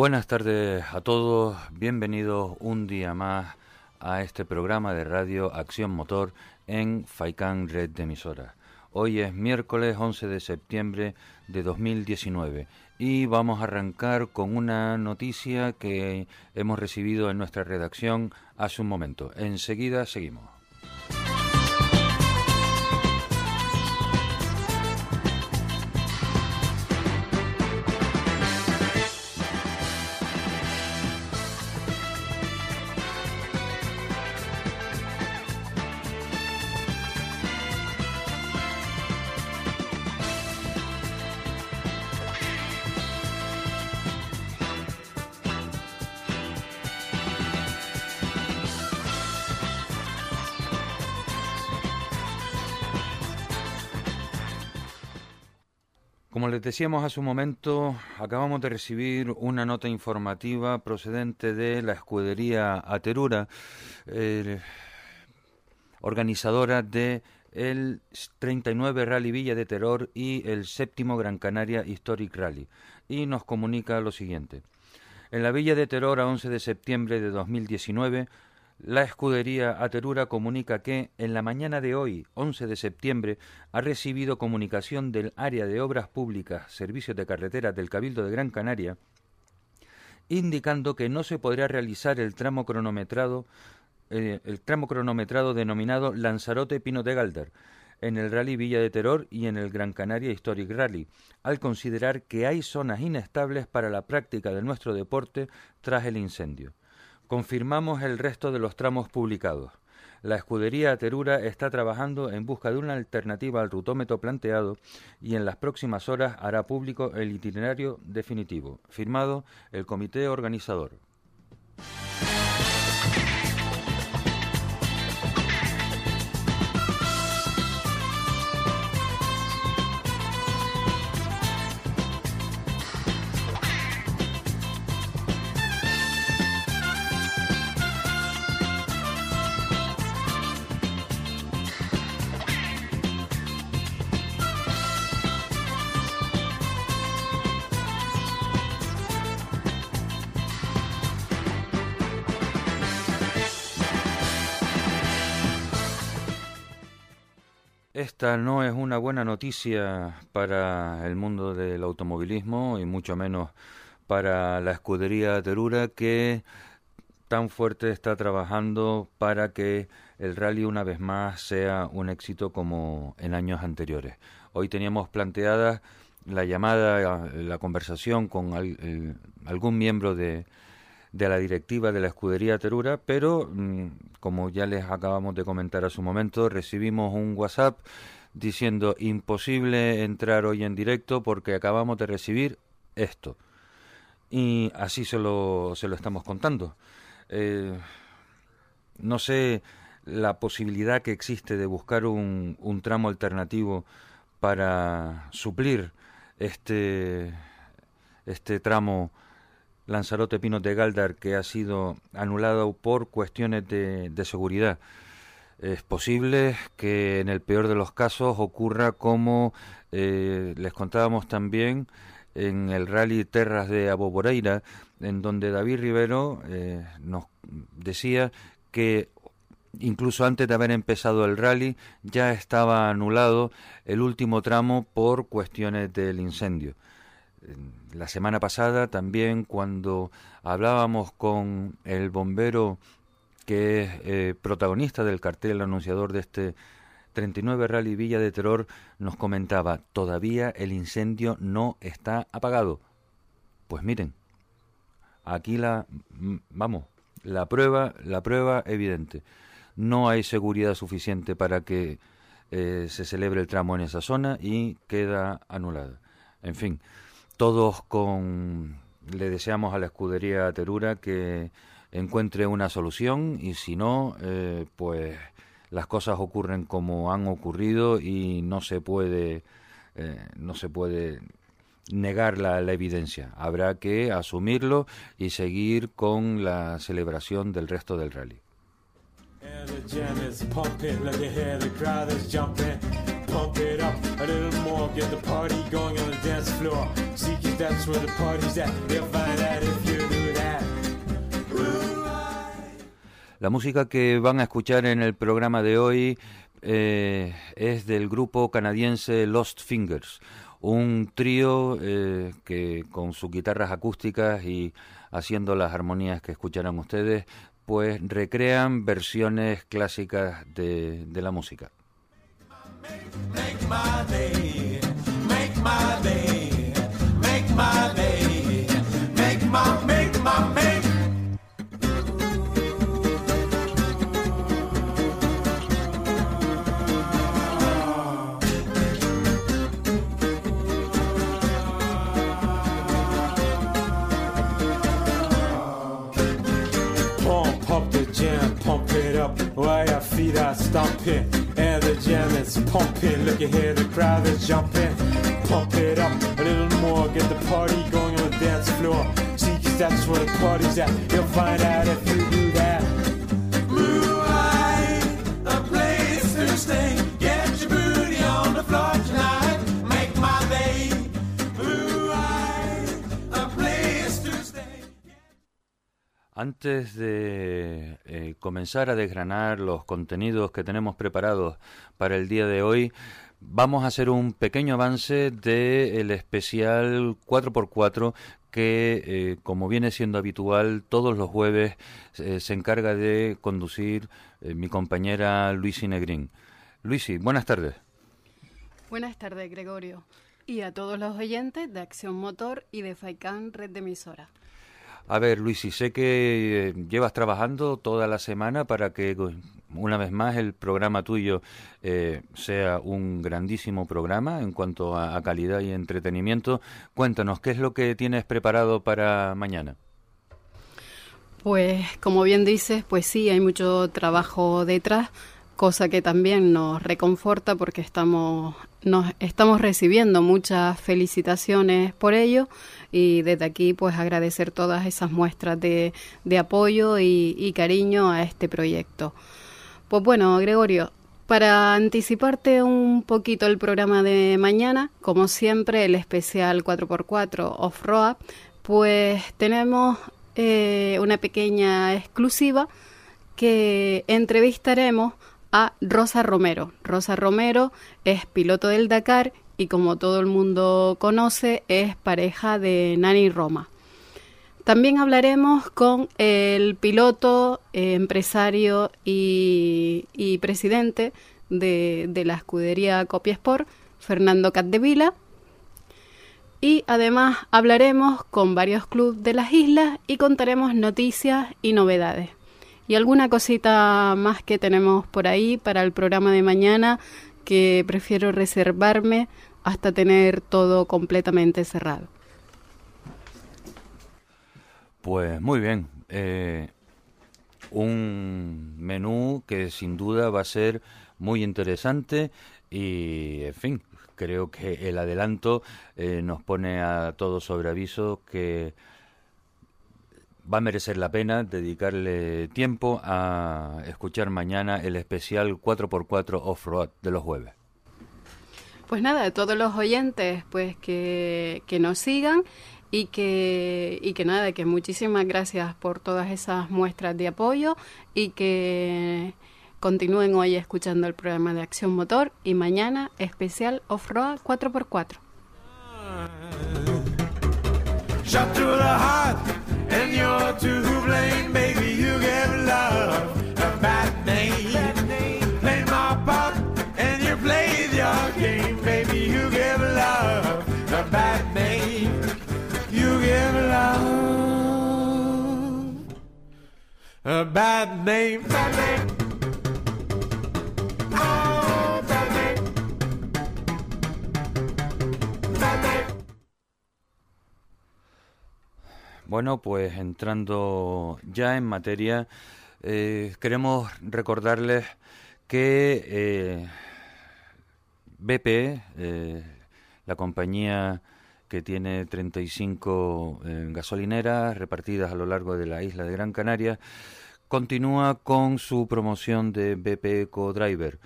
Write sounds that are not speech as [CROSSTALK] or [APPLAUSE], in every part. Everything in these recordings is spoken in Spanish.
Buenas tardes a todos, bienvenidos un día más a este programa de radio Acción Motor en Faicán Red de Emisoras. Hoy es miércoles 11 de septiembre de 2019 y vamos a arrancar con una noticia que hemos recibido en nuestra redacción hace un momento. Enseguida seguimos. Decíamos hace un momento, acabamos de recibir una nota informativa procedente de la escudería Aterura, organizadora de el 39 Rally Villa de Terror y el séptimo Gran Canaria Historic Rally, y nos comunica lo siguiente. En la Villa de Terror, a 11 de septiembre de 2019, la escudería Aterura comunica que en la mañana de hoy, 11 de septiembre, ha recibido comunicación del área de obras públicas, servicios de carreteras del Cabildo de Gran Canaria, indicando que no se podrá realizar el tramo cronometrado, eh, el tramo cronometrado denominado Lanzarote Pino de Galder, en el Rally Villa de Terror y en el Gran Canaria Historic Rally, al considerar que hay zonas inestables para la práctica de nuestro deporte tras el incendio. Confirmamos el resto de los tramos publicados. La escudería Terura está trabajando en busca de una alternativa al rutómetro planteado y en las próximas horas hará público el itinerario definitivo. Firmado el comité organizador. Esta no es una buena noticia para el mundo del automovilismo y mucho menos para la escudería Terura que tan fuerte está trabajando para que el rally una vez más sea un éxito como en años anteriores. Hoy teníamos planteada la llamada, la conversación con algún miembro de, de la directiva de la escudería Terura, pero mm, como ya les acabamos de comentar a su momento, recibimos un WhatsApp diciendo imposible entrar hoy en directo porque acabamos de recibir esto. Y así se lo, se lo estamos contando. Eh, no sé la posibilidad que existe de buscar un, un tramo alternativo para suplir este, este tramo Lanzarote Pinos de Galdar que ha sido anulado por cuestiones de, seguridad. Es posible que en el peor de los casos ocurra como eh, les contábamos también en el rally Terras de Aboboreira, en donde David Rivero eh, nos decía que incluso antes de haber empezado el rally ya estaba anulado el último tramo por cuestiones del incendio la semana pasada también cuando hablábamos con el bombero que es eh, protagonista del cartel anunciador de este 39 Rally Villa de Terror, nos comentaba, todavía el incendio no está apagado. Pues miren, aquí la, vamos, la prueba, la prueba evidente. No hay seguridad suficiente para que eh, se celebre el tramo en esa zona y queda anulada. En fin, todos con le deseamos a la escudería Terura que encuentre una solución y si no, eh, pues las cosas ocurren como han ocurrido y no se puede eh, no se puede negar la, la, evidencia. Habrá que asumirlo y seguir con la celebración del resto del rally. Pump it up a little more, get the party going on the dance floor. See, that's where the party's at. La música que van a escuchar en el programa de hoy eh, es del grupo canadiense Lost Fingers, un trío eh, que con sus guitarras acústicas y haciendo las armonías que escucharán ustedes, pues recrean versiones clásicas de la música. Make my day, make my day, make my day, make my, make my, make while your feet are stomping and the jam is pumping. Look ahead, the crowd is jumping. Pump it up a little more, get the party going on the dance floor. See, cause that's where the party's at. You'll find out if you Antes de eh, comenzar a desgranar los contenidos que tenemos preparados para el día de hoy, vamos a hacer un pequeño avance del especial 4x4 que, eh, como viene siendo habitual, todos los jueves eh, se encarga de conducir mi compañera Luisi Negrín. Luisi, buenas tardes. Buenas tardes, Gregorio. Y a todos los oyentes de Acción Motor y de FAICAN Red de Emisora. A ver, Luis, y sé que eh, llevas trabajando toda la semana para que, una vez más, el programa tuyo eh, sea un grandísimo programa en cuanto a, calidad y entretenimiento. Cuéntanos, ¿qué es lo que tienes preparado para mañana? Pues, como bien dices, pues sí, hay mucho trabajo detrás, cosa que también nos reconforta porque estamos, nos estamos recibiendo muchas felicitaciones por ello y desde aquí pues agradecer todas esas muestras de, de apoyo y, y cariño a este proyecto. Pues bueno, Gregorio, para anticiparte un poquito el programa de mañana, como siempre el especial 4x4 Off-Road, pues tenemos eh, una pequeña exclusiva que entrevistaremos a Rosa Romero. Rosa Romero es piloto del Dakar y como todo el mundo conoce es pareja de Nani Roma. También hablaremos con el piloto, eh, empresario y, presidente de, la escudería Copiesport, Fernando Catdevila. Y además hablaremos con varios clubes de las islas y contaremos noticias y novedades. Y alguna cosita más que tenemos por ahí para el programa de mañana que prefiero reservarme hasta tener todo completamente cerrado. Pues muy bien. Eh, un menú que sin duda va a ser muy interesante y, en fin, creo que el adelanto eh, nos pone a todos sobre aviso que va a merecer la pena dedicarle tiempo a escuchar mañana el especial 4x4 Off-Road de los jueves. Pues nada, de todos los oyentes, pues que, que nos sigan y que, y que nada, que muchísimas gracias por todas esas muestras de apoyo y que continúen hoy escuchando el programa de Acción Motor y mañana especial Off-Road 4x4. and you're to blame. Baby, you give love a bad name. Play my part, and you play your game. Baby, you give love a bad name. You give love a bad name. Bad name. Bueno, pues entrando ya en materia, eh, queremos recordarles que eh, BP, eh, la compañía que tiene 35 eh, gasolineras repartidas a lo largo de la isla de Gran Canaria, continúa con su promoción de BP Eco Driver.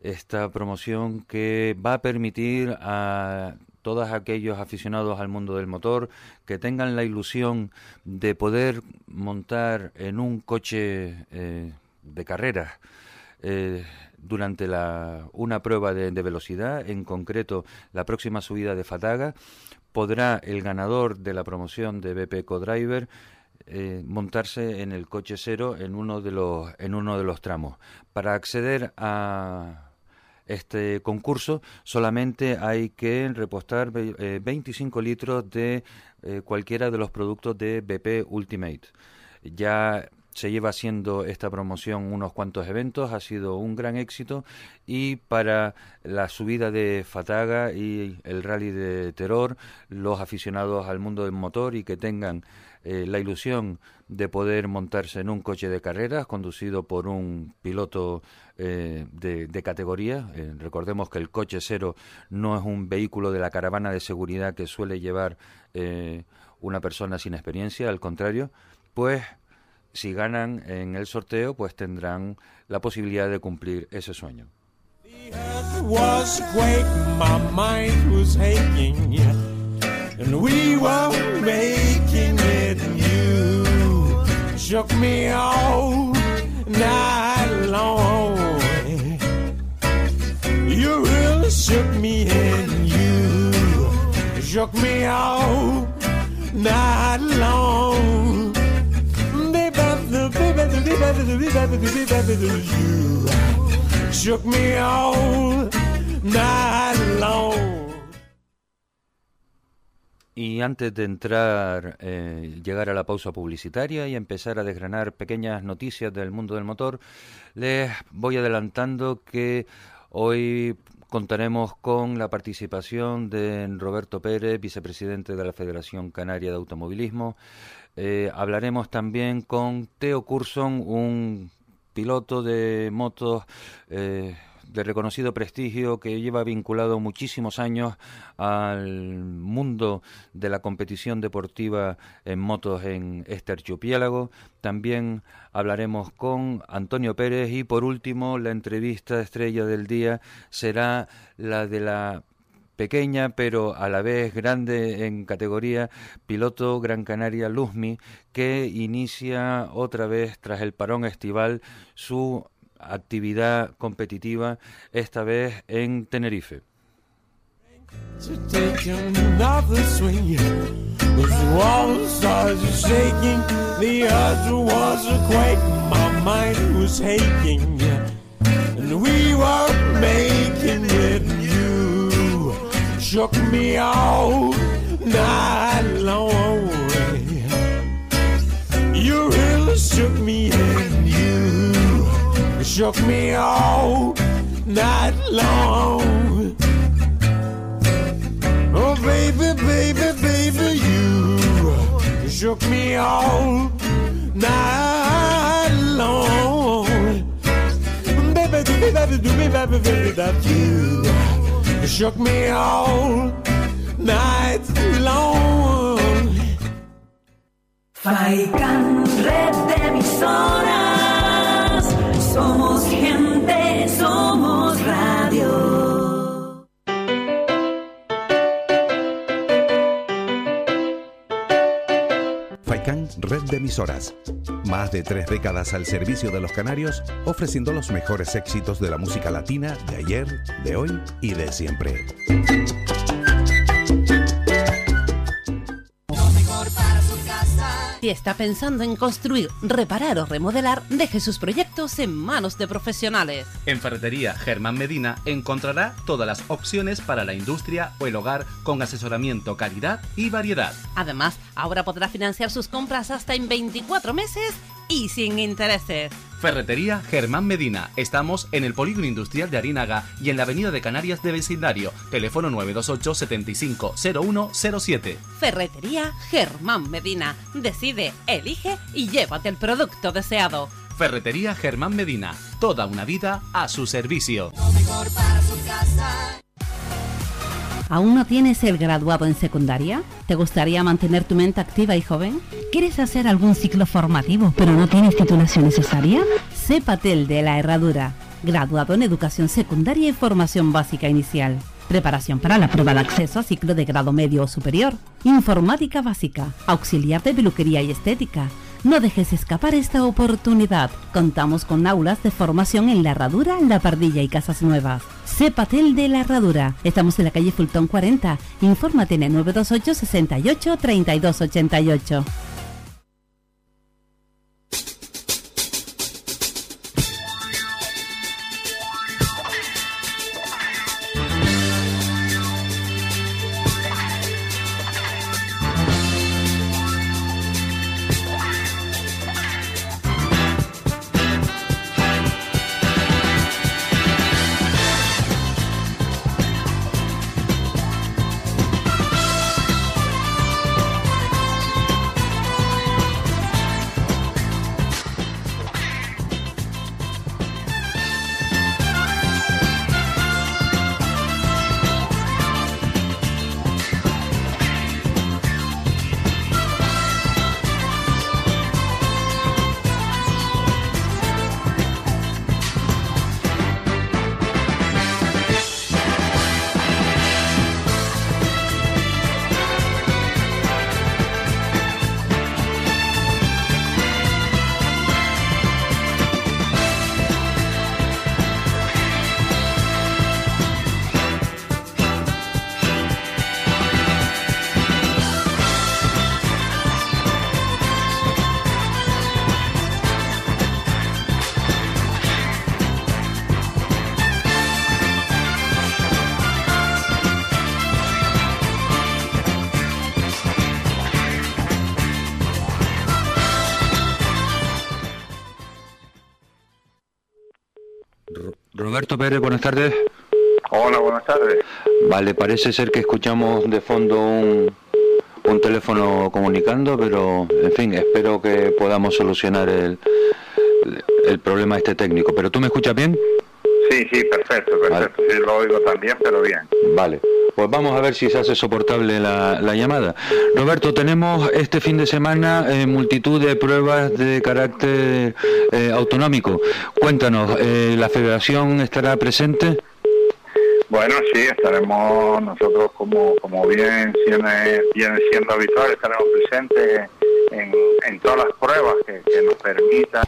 Esta promoción que va a permitir a todos aquellos aficionados al mundo del motor que tengan la ilusión de poder montar en un coche eh, de carreras eh, durante la, una prueba de, velocidad, en concreto la próxima subida de Fataga, podrá el ganador de la promoción de BP Codriver eh, montarse en el coche cero en uno de los en uno de los tramos. Para acceder a este concurso solamente hay que repostar 25 eh, litros de eh, cualquiera de los productos de BP Ultimate. Ya se lleva haciendo esta promoción unos cuantos eventos, ha sido un gran éxito y para la subida de Fataga y el rally de Terror, los aficionados al mundo del motor y que tengan eh, la ilusión de poder montarse en un coche de carreras conducido por un piloto eh, de, categoría. Eh, recordemos que el coche cero no es un vehículo de la caravana de seguridad que suele llevar una persona sin experiencia, al contrario, pues si ganan en el sorteo, pues tendrán la posibilidad de cumplir ese sueño. Shook me all night long. You really shook me and you shook me all night long. You shook me all night long. Y antes de entrar, eh, llegar a la pausa publicitaria y empezar a desgranar pequeñas noticias del mundo del motor, les voy adelantando que hoy contaremos con la participación de Roberto Pérez, vicepresidente de la Federación Canaria de Automovilismo. Eh, hablaremos también con Teo Curson, un piloto de motos. Eh, de reconocido prestigio que lleva vinculado muchísimos años al mundo de la competición deportiva en motos en este archipiélago. También hablaremos con Antonio Pérez y por último la entrevista estrella del día será la de la pequeña pero a la vez grande en categoría, piloto Gran Canaria Luzmi, que inicia otra vez tras el parón estival su actividad competitiva, esta vez en Tenerife. Shook me all night long you really shook me you shook me all night long. Oh, baby, baby, baby, you shook me all night long. Baby, baby, me, baby, baby, that you shook me all night long. Faikan red de somos gente, somos radio. Faikan, red de emisoras. Más de tres décadas al servicio de los canarios, ofreciendo los mejores éxitos de la música latina de ayer, de hoy y de siempre. Si está pensando en construir, reparar o remodelar, deje sus proyectos en manos de profesionales. En Ferretería Germán Medina encontrará todas las opciones para la industria o el hogar con asesoramiento, calidad y variedad. Además, ahora podrá financiar sus compras hasta en 24 meses y sin intereses. Ferretería Germán Medina. Estamos en el Polígono Industrial de Arinaga y en la Avenida de Canarias de Vecindario. Teléfono 928 75 0107. Ferretería Germán Medina. Decide, elige y llévate el producto deseado. Ferretería Germán Medina. Toda una vida a su servicio. ¿Aún no tienes el graduado en secundaria? ¿Te gustaría mantener tu mente activa y joven? ¿Quieres hacer algún ciclo formativo pero no tienes titulación necesaria? Sé Patel de la Herradura, graduado en educación secundaria y formación básica inicial preparación para la prueba de acceso a ciclo de grado medio o superior, informática básica, auxiliar de peluquería y estética. No dejes escapar esta oportunidad. Contamos con aulas de formación en La Herradura, La Pardilla y Casas Nuevas. Cepatel de La Herradura. Estamos en la calle Fultón 40. Infórmate en el 928 68 3288. Roberto Pérez, buenas tardes. Hola, buenas tardes. Vale, parece ser que escuchamos de fondo un, un teléfono comunicando, pero en fin, espero que podamos solucionar el, el problema este técnico. ¿Pero tú me escuchas bien? Sí, sí, perfecto, perfecto. Sí, lo oigo también, pero bien. Vale. Pues vamos a ver si se hace soportable la, la llamada. Roberto, tenemos este fin de semana eh, multitud de pruebas de carácter eh, autonómico. Cuéntanos, eh, ¿la federación estará presente? Bueno, sí, estaremos nosotros, como, como bien viene, siendo habitual, estaremos presentes en, en todas las pruebas que nos permitan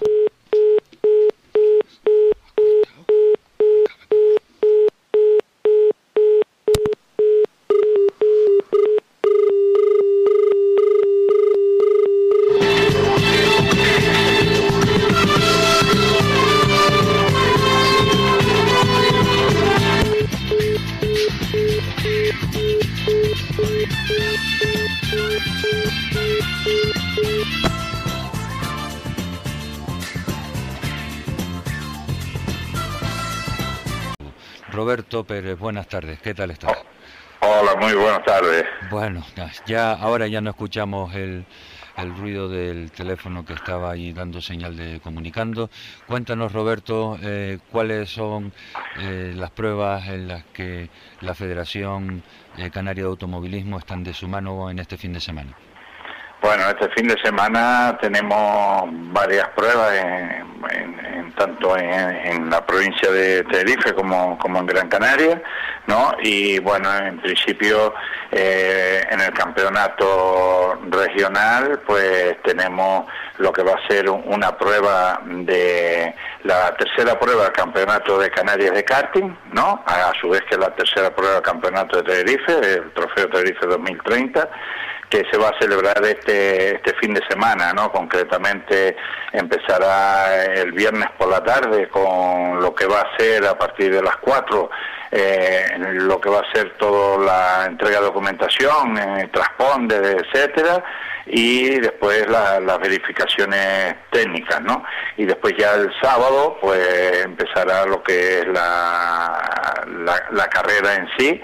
Pérez, buenas tardes, ¿qué tal estás? Hola, muy buenas tardes. Bueno, ya ahora ya no escuchamos el, el ruido del teléfono que estaba ahí dando señal de comunicando. Cuéntanos, Roberto, eh, cuáles son eh, las pruebas en las que la Federación eh, Canaria de Automovilismo están de su mano en este fin de semana. Bueno, este fin de semana tenemos varias pruebas, en, tanto en, la provincia de Tenerife como, como en Gran Canaria, ¿no? Y bueno, en principio eh, en el campeonato regional, pues tenemos lo que va a ser un- una prueba de la tercera prueba del campeonato de Canarias de karting, ¿no? A su vez que la tercera prueba del campeonato de Tenerife, el Trofeo Tenerife 2030 que se va a celebrar este, este fin de semana, ¿no? Concretamente empezará el viernes por la tarde con lo que va a ser a partir de las 4, eh, lo que va a ser toda la entrega de documentación, eh, etcétera, y después la- las verificaciones técnicas, ¿no? Y después ya el sábado, pues empezará lo que es la, la carrera en sí,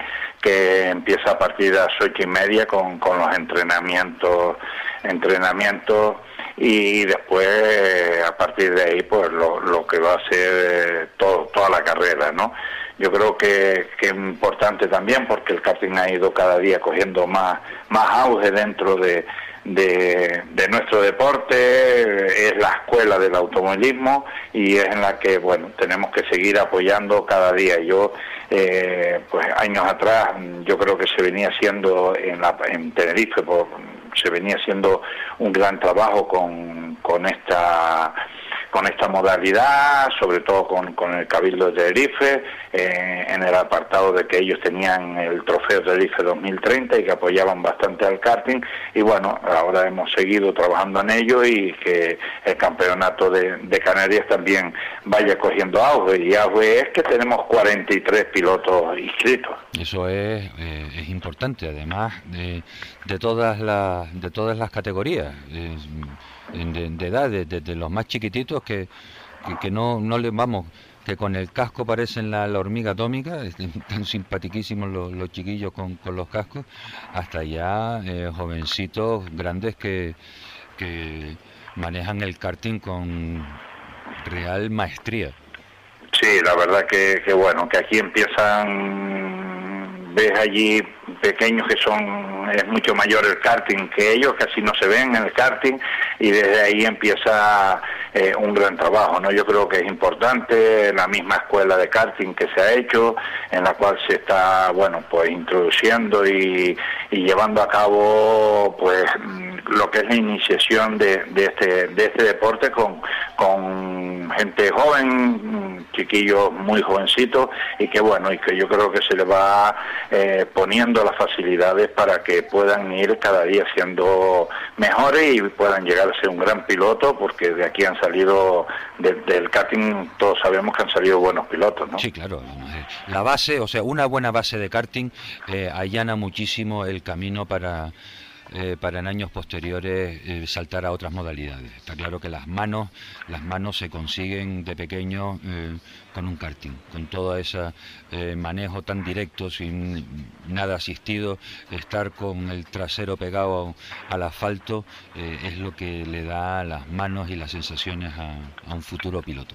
que empieza a partir de las ocho y media con, con los entrenamientos, entrenamientos y después a partir de ahí pues lo, lo que va a ser eh, todo, toda la carrera, ¿no? yo creo que, que, es importante también porque el karting ha ido cada día cogiendo más, más auge dentro de, de, nuestro deporte, es la escuela del automovilismo y es en la que, bueno, tenemos que seguir apoyando cada día. Yo, eh, pues años atrás, yo creo que se venía haciendo en, la, en Tenerife, se venía haciendo un gran trabajo con, con esta con esta modalidad, sobre todo con, el Cabildo de Tenerife, eh, en el apartado de que ellos tenían el trofeo de Tenerife 2030 y que apoyaban bastante al karting. Y bueno, ahora hemos seguido trabajando en ello y que el campeonato de, Canarias también vaya cogiendo auge. Y auge es que tenemos 43 pilotos inscritos. Eso es, eh, es importante, además de, de, todas las, de todas las categorías de, edad, desde los más chiquititos que, que, no, no le vamos, que con el casco parecen la, hormiga atómica, [LAUGHS] tan simpatiquísimos los, chiquillos con, con, los cascos, hasta ya eh, jovencitos grandes que, que manejan el karting con real maestría. Sí, la verdad que, que bueno, que aquí empiezan, ves allí pequeños que son es mucho mayor el karting que ellos, casi no se ven en el karting y desde ahí empieza eh, un gran trabajo, ¿no? Yo creo que es importante la misma escuela de karting que se ha hecho, en la cual se está, bueno, pues introduciendo y, llevando a cabo, pues, lo que es la iniciación de, este, de este deporte con, con gente joven, chiquillos muy jovencitos y que, bueno, y que yo creo que se le va eh, poniendo las facilidades para que puedan ir cada día siendo mejores y puedan llegar a ser un gran piloto, porque de aquí han salido, del karting todos sabemos que han salido buenos pilotos, ¿no? Sí, claro. La base, o sea, una buena base de karting eh, allana muchísimo el camino para eh, para en años posteriores eh, saltar a otras modalidades. Está claro que las manos, las manos se consiguen de pequeño eh, con un karting, con todo ese manejo tan directo, sin nada asistido, estar con el trasero pegado al asfalto es lo que le da las manos y las sensaciones a, a un futuro piloto.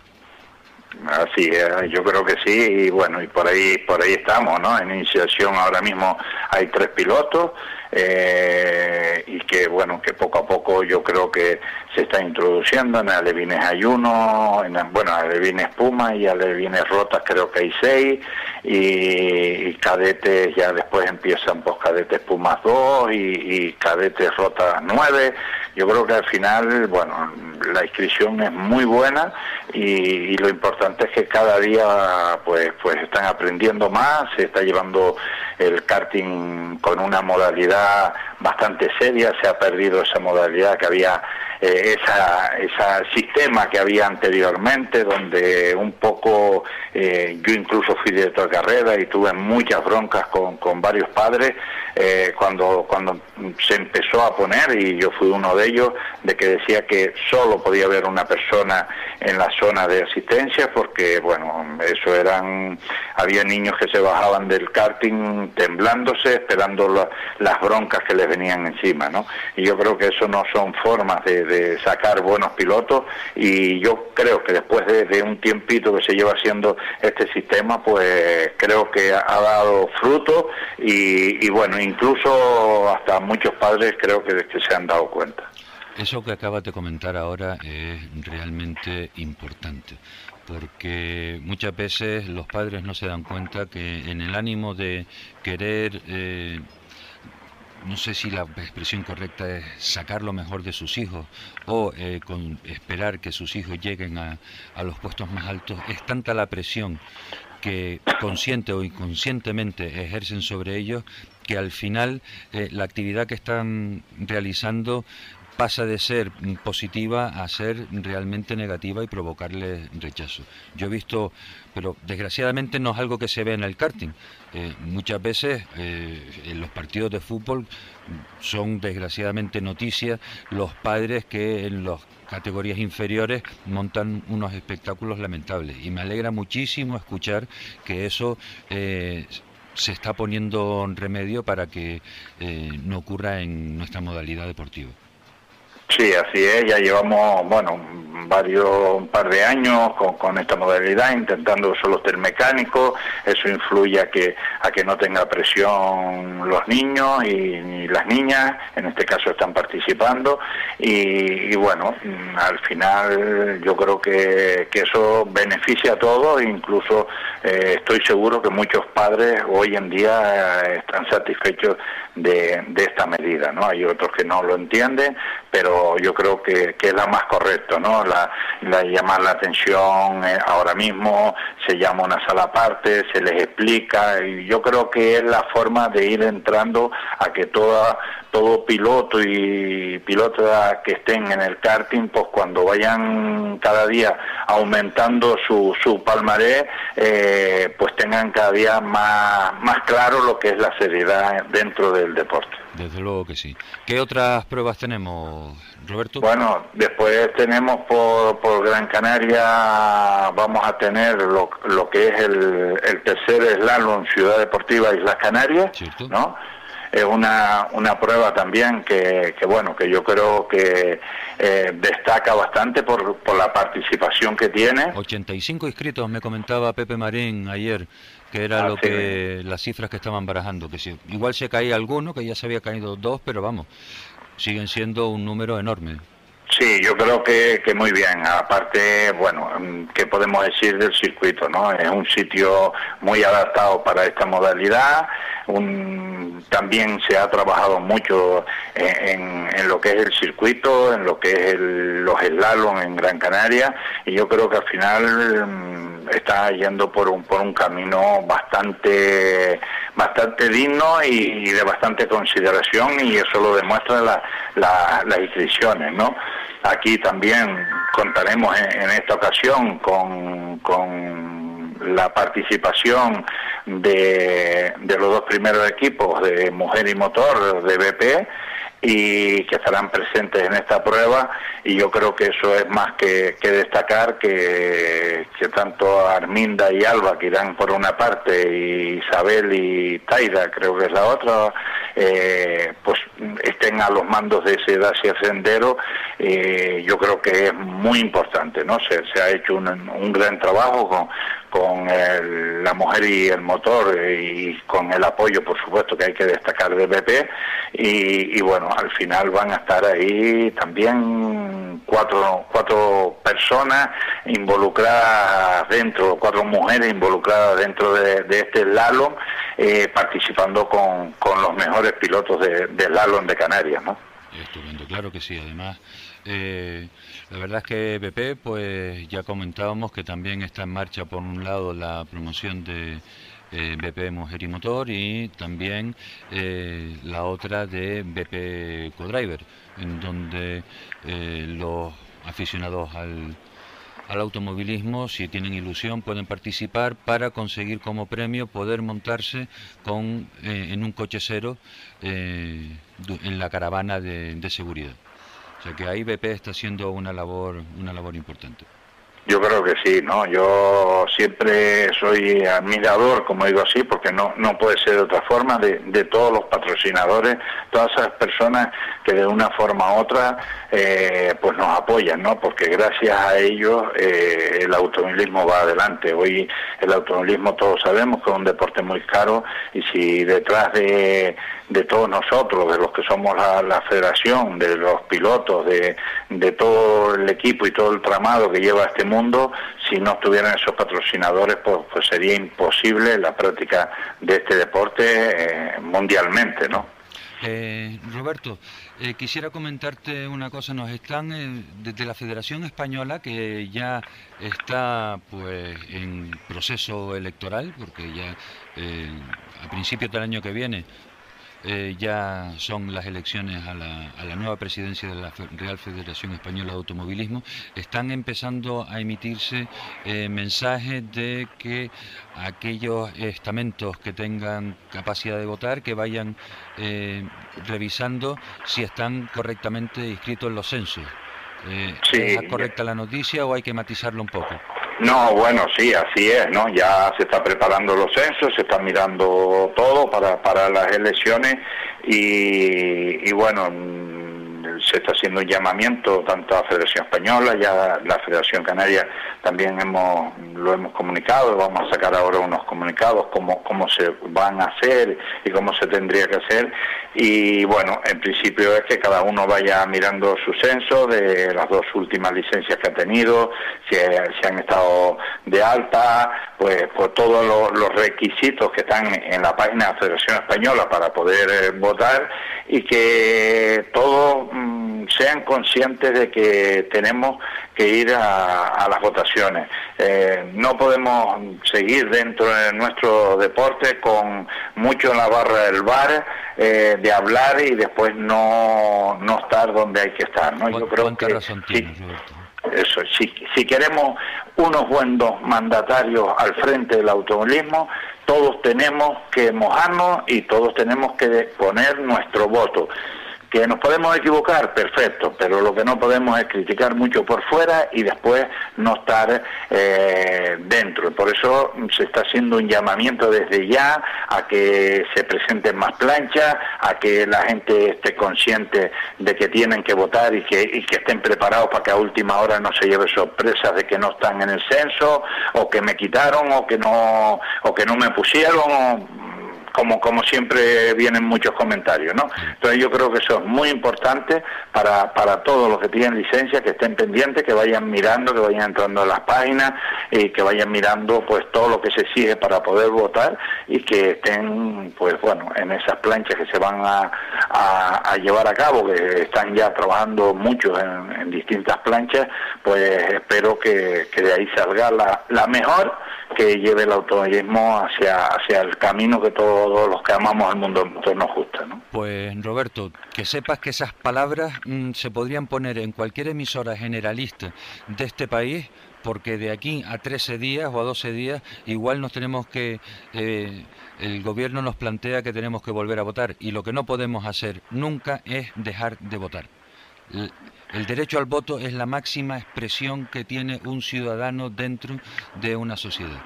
Así yo creo que sí, y bueno, y por ahí, por ahí estamos, ¿no? En iniciación ahora mismo hay tres pilotos, eh, y que bueno que poco a poco yo creo que se está introduciendo en alevines hay uno en bueno alevines Puma y alevines rotas creo que hay seis y, cadetes ya después empiezan pues cadetes Pumas 2 y, cadetes rotas 9 yo creo que al final bueno la inscripción es muy buena y, lo importante es que cada día pues pues están aprendiendo más se está llevando el karting con una modalidad bastante seria, se ha perdido esa modalidad que había, eh, esa, ese sistema que había anteriormente, donde un poco, eh, yo incluso fui director de carrera y tuve muchas broncas con, con varios padres eh, cuando, cuando se empezó a poner, y yo fui uno de ellos, de que decía que solo podía haber una persona en la zona de asistencia, porque, bueno, eso eran, había niños que se bajaban del karting temblándose, esperando las broncas que les venían encima, ¿no? Y yo creo que eso no son formas de, sacar buenos pilotos, y yo creo que después de, un tiempito que se lleva haciendo este sistema, pues creo que ha, dado fruto, y, bueno, incluso hasta muchos padres creo que, que se han dado cuenta. Eso que acabas de comentar ahora es realmente importante, porque muchas veces los padres no se dan cuenta que en el ánimo de querer, eh, no sé si la expresión correcta es sacar lo mejor de sus hijos o eh, con esperar que sus hijos lleguen a, a los puestos más altos, es tanta la presión que consciente o inconscientemente ejercen sobre ellos que al final eh, la actividad que están realizando pasa de ser positiva a ser realmente negativa y provocarle rechazo. Yo he visto, pero desgraciadamente no es algo que se ve en el karting. Eh, muchas veces eh, en los partidos de fútbol son desgraciadamente noticias los padres que en las categorías inferiores montan unos espectáculos lamentables. Y me alegra muchísimo escuchar que eso eh, se está poniendo remedio para que no ocurra en nuestra modalidad deportiva. Sí, así es, ya llevamos, bueno, varios, un par de años con, esta modalidad, intentando solo ser mecánico, eso influye a que, a que no tenga presión los niños y, las niñas, en este caso están participando, y, bueno, al final yo creo que, eso beneficia a todos, incluso eh, estoy seguro que muchos padres hoy en día eh, están satisfechos de, esta medida, ¿no? Hay otros que no lo entienden, pero yo creo que, es la más correcta, ¿no? La, llamar la atención eh, ahora mismo, se llama una sala aparte, se les explica, y yo creo que es la forma de ir entrando a que toda todo piloto y pilota que estén en el karting, pues cuando vayan cada día aumentando su, su palmarés, eh, pues tengan cada día más, más claro lo que es la seriedad dentro del deporte. Desde luego que sí. ¿Qué otras pruebas tenemos, Roberto? Bueno, después tenemos por, por Gran Canaria, vamos a tener lo, lo que es el, el tercer slalom Ciudad Deportiva Islas Canarias, ¿no? es una, una prueba también que, que, bueno que yo creo que eh, destaca bastante por, por la participación que tiene 85 inscritos me comentaba Pepe Marín ayer que era lo que las cifras que estaban barajando que si, igual se caía alguno que ya se había caído dos pero vamos siguen siendo un número enorme Sí, yo creo que, que, muy bien. Aparte, bueno, ¿qué podemos decir del circuito? no Es un sitio muy adaptado para esta modalidad. Un, también se ha trabajado mucho en, en, lo que es el circuito, en lo que es el, los slalom en Gran Canaria. Y yo creo que al final mm, está yendo por un, por un camino bastante bastante digno y, de bastante consideración y eso lo demuestran las inscripciones, ¿no? Aquí también contaremos en, esta ocasión con, con la participación de, de, los dos primeros equipos de Mujer y Motor de BP y que estarán presentes en esta prueba y yo creo que eso es más que, destacar que, que, tanto Arminda y Alba que irán por una parte y Isabel y Taira creo que es la otra eh, pues estén a los mandos de ese Dacia Sendero eh, yo creo que es muy importante no se, se ha hecho un, un gran trabajo con, con la mujer y el motor y con el apoyo, por supuesto, que hay que destacar de BP. Y, bueno, al final van a estar ahí también cuatro, cuatro personas involucradas dentro, cuatro mujeres involucradas dentro de, este slalom, eh, participando con, con, los mejores pilotos de, de slalom de Canarias, ¿no? Estupendo, claro que sí. Además, eh, la verdad es que BP, pues ya comentábamos que también está en marcha por un lado la promoción de eh, BP Mujer y Motor y también eh, la otra de BP Codriver, en donde los aficionados al, automovilismo, si tienen ilusión, pueden participar para conseguir como premio poder montarse con, en un coche cero en la caravana de seguridad. O sea que ahí BP está haciendo una labor, una labor importante. Yo creo que sí, ¿no? Yo siempre soy admirador, como digo así, porque no, no puede ser de otra forma, de, de todos los patrocinadores, todas esas personas que de una forma u otra eh, pues nos apoyan, ¿no? Porque gracias a ellos eh, el automovilismo va adelante. Hoy el automovilismo todos sabemos que es un deporte muy caro y si detrás de, de todos nosotros, de los que somos la, la federación, de los pilotos, de, de todo el equipo y todo el tramado que lleva este mundo, si no estuvieran esos patrocinadores, pues, pues sería imposible la práctica de este deporte eh, mundialmente, ¿no? Eh, Roberto, eh, quisiera comentarte una cosa. Nos están desde la Federación Española que ya está pues en proceso electoral, porque ya a principios del año que viene eh, ya son las elecciones a la, nueva presidencia de la Real Federación Española de Automovilismo, están empezando a emitirse eh, mensajes de que aquellos estamentos que tengan capacidad de votar, que vayan eh, revisando si están correctamente inscritos en los censos. ¿Es correcta la noticia o hay que matizarlo un poco? No, bueno, sí, así es, ¿no? Ya se está preparando los censos, se está mirando todo para, para las elecciones y, bueno, se está haciendo un llamamiento tanto a Federación Española, ya la Federación Canaria. También hemos lo hemos comunicado, vamos a sacar ahora unos comunicados cómo, cómo se van a hacer y cómo se tendría que hacer. Y bueno, en principio es que cada uno vaya mirando su censo de las dos últimas licencias que ha tenido, si, si han estado de alta, pues por todos los, requisitos que están en la página de la Federación Española para poder eh, votar y que todos mm, sean conscientes de que tenemos que ir a, las votaciones. Eh, no podemos seguir dentro de nuestro deporte con mucho en la barra del bar, eh, de hablar y después no, no estar donde hay que estar. ¿no? Yo creo que eso, si, si queremos unos buenos mandatarios al frente del automovilismo, todos tenemos que mojarnos y todos tenemos que poner nuestro voto. Que nos podemos equivocar, perfecto, pero lo que no podemos es criticar mucho por fuera y después no estar eh, dentro. Por eso se está haciendo un llamamiento desde ya a que se presenten más planchas, a que la gente esté consciente de que tienen que votar y que, y que estén preparados para que a última hora no se lleve sorpresas de que no están en el censo o que me quitaron o que no o que no me pusieron como, como siempre vienen muchos comentarios, ¿no? Entonces yo creo que eso es muy importante para, para todos los que tienen licencia, que estén pendientes, que vayan mirando, que vayan entrando a las páginas y que vayan mirando pues todo lo que se exige para poder votar y que estén pues bueno en esas planchas que se van a, a, llevar a cabo, que están ya trabajando muchos en, distintas planchas, pues espero que, que de ahí salga la, la mejor que lleve el automovilismo hacia, hacia el camino que todos los que amamos al mundo nos gusta. ¿no? Pues Roberto, que sepas que esas palabras mm, se podrían poner en cualquier emisora generalista de este país porque de aquí a 13 días o a 12 días igual nos tenemos que... Eh, el gobierno nos plantea que tenemos que volver a votar y lo que no podemos hacer nunca es dejar de votar. El derecho al voto es la máxima expresión que tiene un ciudadano dentro de una sociedad.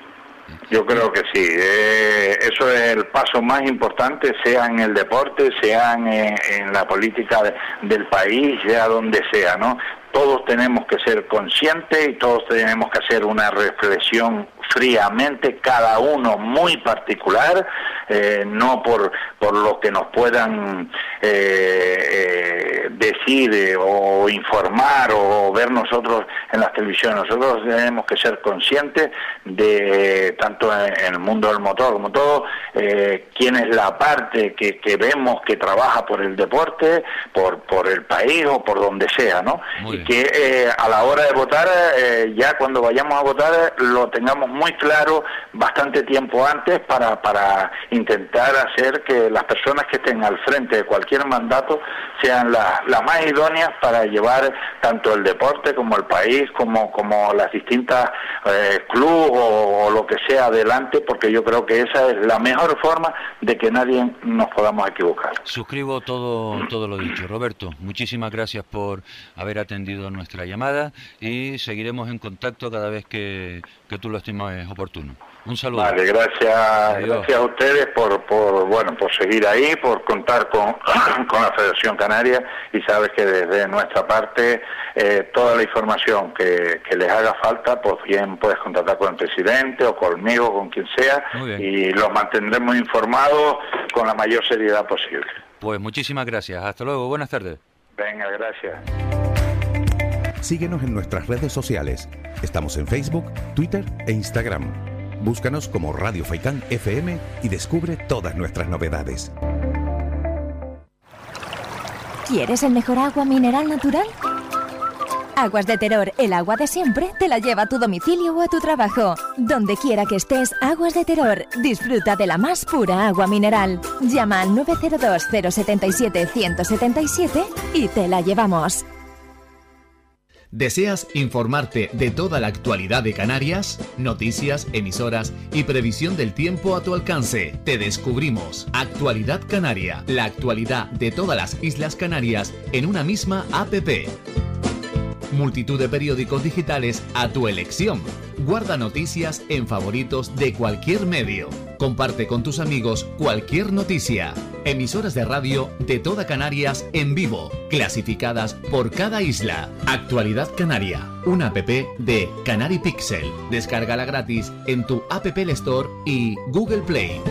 Yo creo que sí. Eh, eso es el paso más importante, sea en el deporte, sea en, la política del país, sea donde sea, ¿no? Todos tenemos que ser conscientes y todos tenemos que hacer una reflexión fríamente, cada uno muy particular, eh, no por, por lo que nos puedan eh, eh, decir o informar o ver nosotros en las televisiones. Nosotros tenemos que ser conscientes de, tanto en, el mundo del motor como todo, quién es la parte que, que, vemos que trabaja por el deporte, por, por el país o por donde sea, ¿no? Que a la hora de votar, ya cuando vayamos a votar, lo tengamos muy claro bastante tiempo antes para, para intentar hacer que las personas que estén al frente de cualquier mandato sean las más idóneas para llevar tanto el deporte como el país, como, como las distintas eh, clubes o, lo que sea adelante, porque yo creo que esa es la mejor forma de que nadie nos podamos equivocar. Suscribo todo, todo lo dicho. Roberto, muchísimas gracias por haber atendido nuestra llamada y seguiremos en contacto cada vez que, que tú lo estimes oportuno. Un saludo. Vale, gracias, gracias a ustedes por, por, bueno, por seguir ahí, por contar con, [CLEARS THROAT] con la Federación Canaria y sabes que desde nuestra parte eh, toda la información que, que, les haga falta, pues bien puedes contactar con el presidente o conmigo, con quien sea, y los mantendremos informados con la mayor seriedad posible. Pues muchísimas gracias. Hasta luego. Buenas tardes. Venga, gracias. Síguenos en nuestras redes sociales. Estamos en Facebook, Twitter e Instagram. Búscanos como Radio Faicán FM y descubre todas nuestras novedades. ¿Quieres el mejor agua mineral natural? Aguas de Terror, el agua de siempre, te la lleva a tu domicilio o a tu trabajo. Donde quiera que estés, Aguas de Terror. Disfruta de la más pura agua mineral. Llama al 902 077 177 y te la llevamos. ¿Deseas informarte de toda la actualidad de Canarias? Noticias, emisoras y previsión del tiempo a tu alcance. Te descubrimos Actualidad Canaria, la actualidad de todas las Islas Canarias en una misma APP. Multitud de periódicos digitales a tu elección Guarda noticias en favoritos de cualquier medio. Comparte con tus amigos cualquier noticia. Emisoras de radio de toda Canarias en vivo, clasificadas por cada isla. Actualidad Canaria, una app de Canary Pixel. Descárgala gratis en tu App Store y Google Play.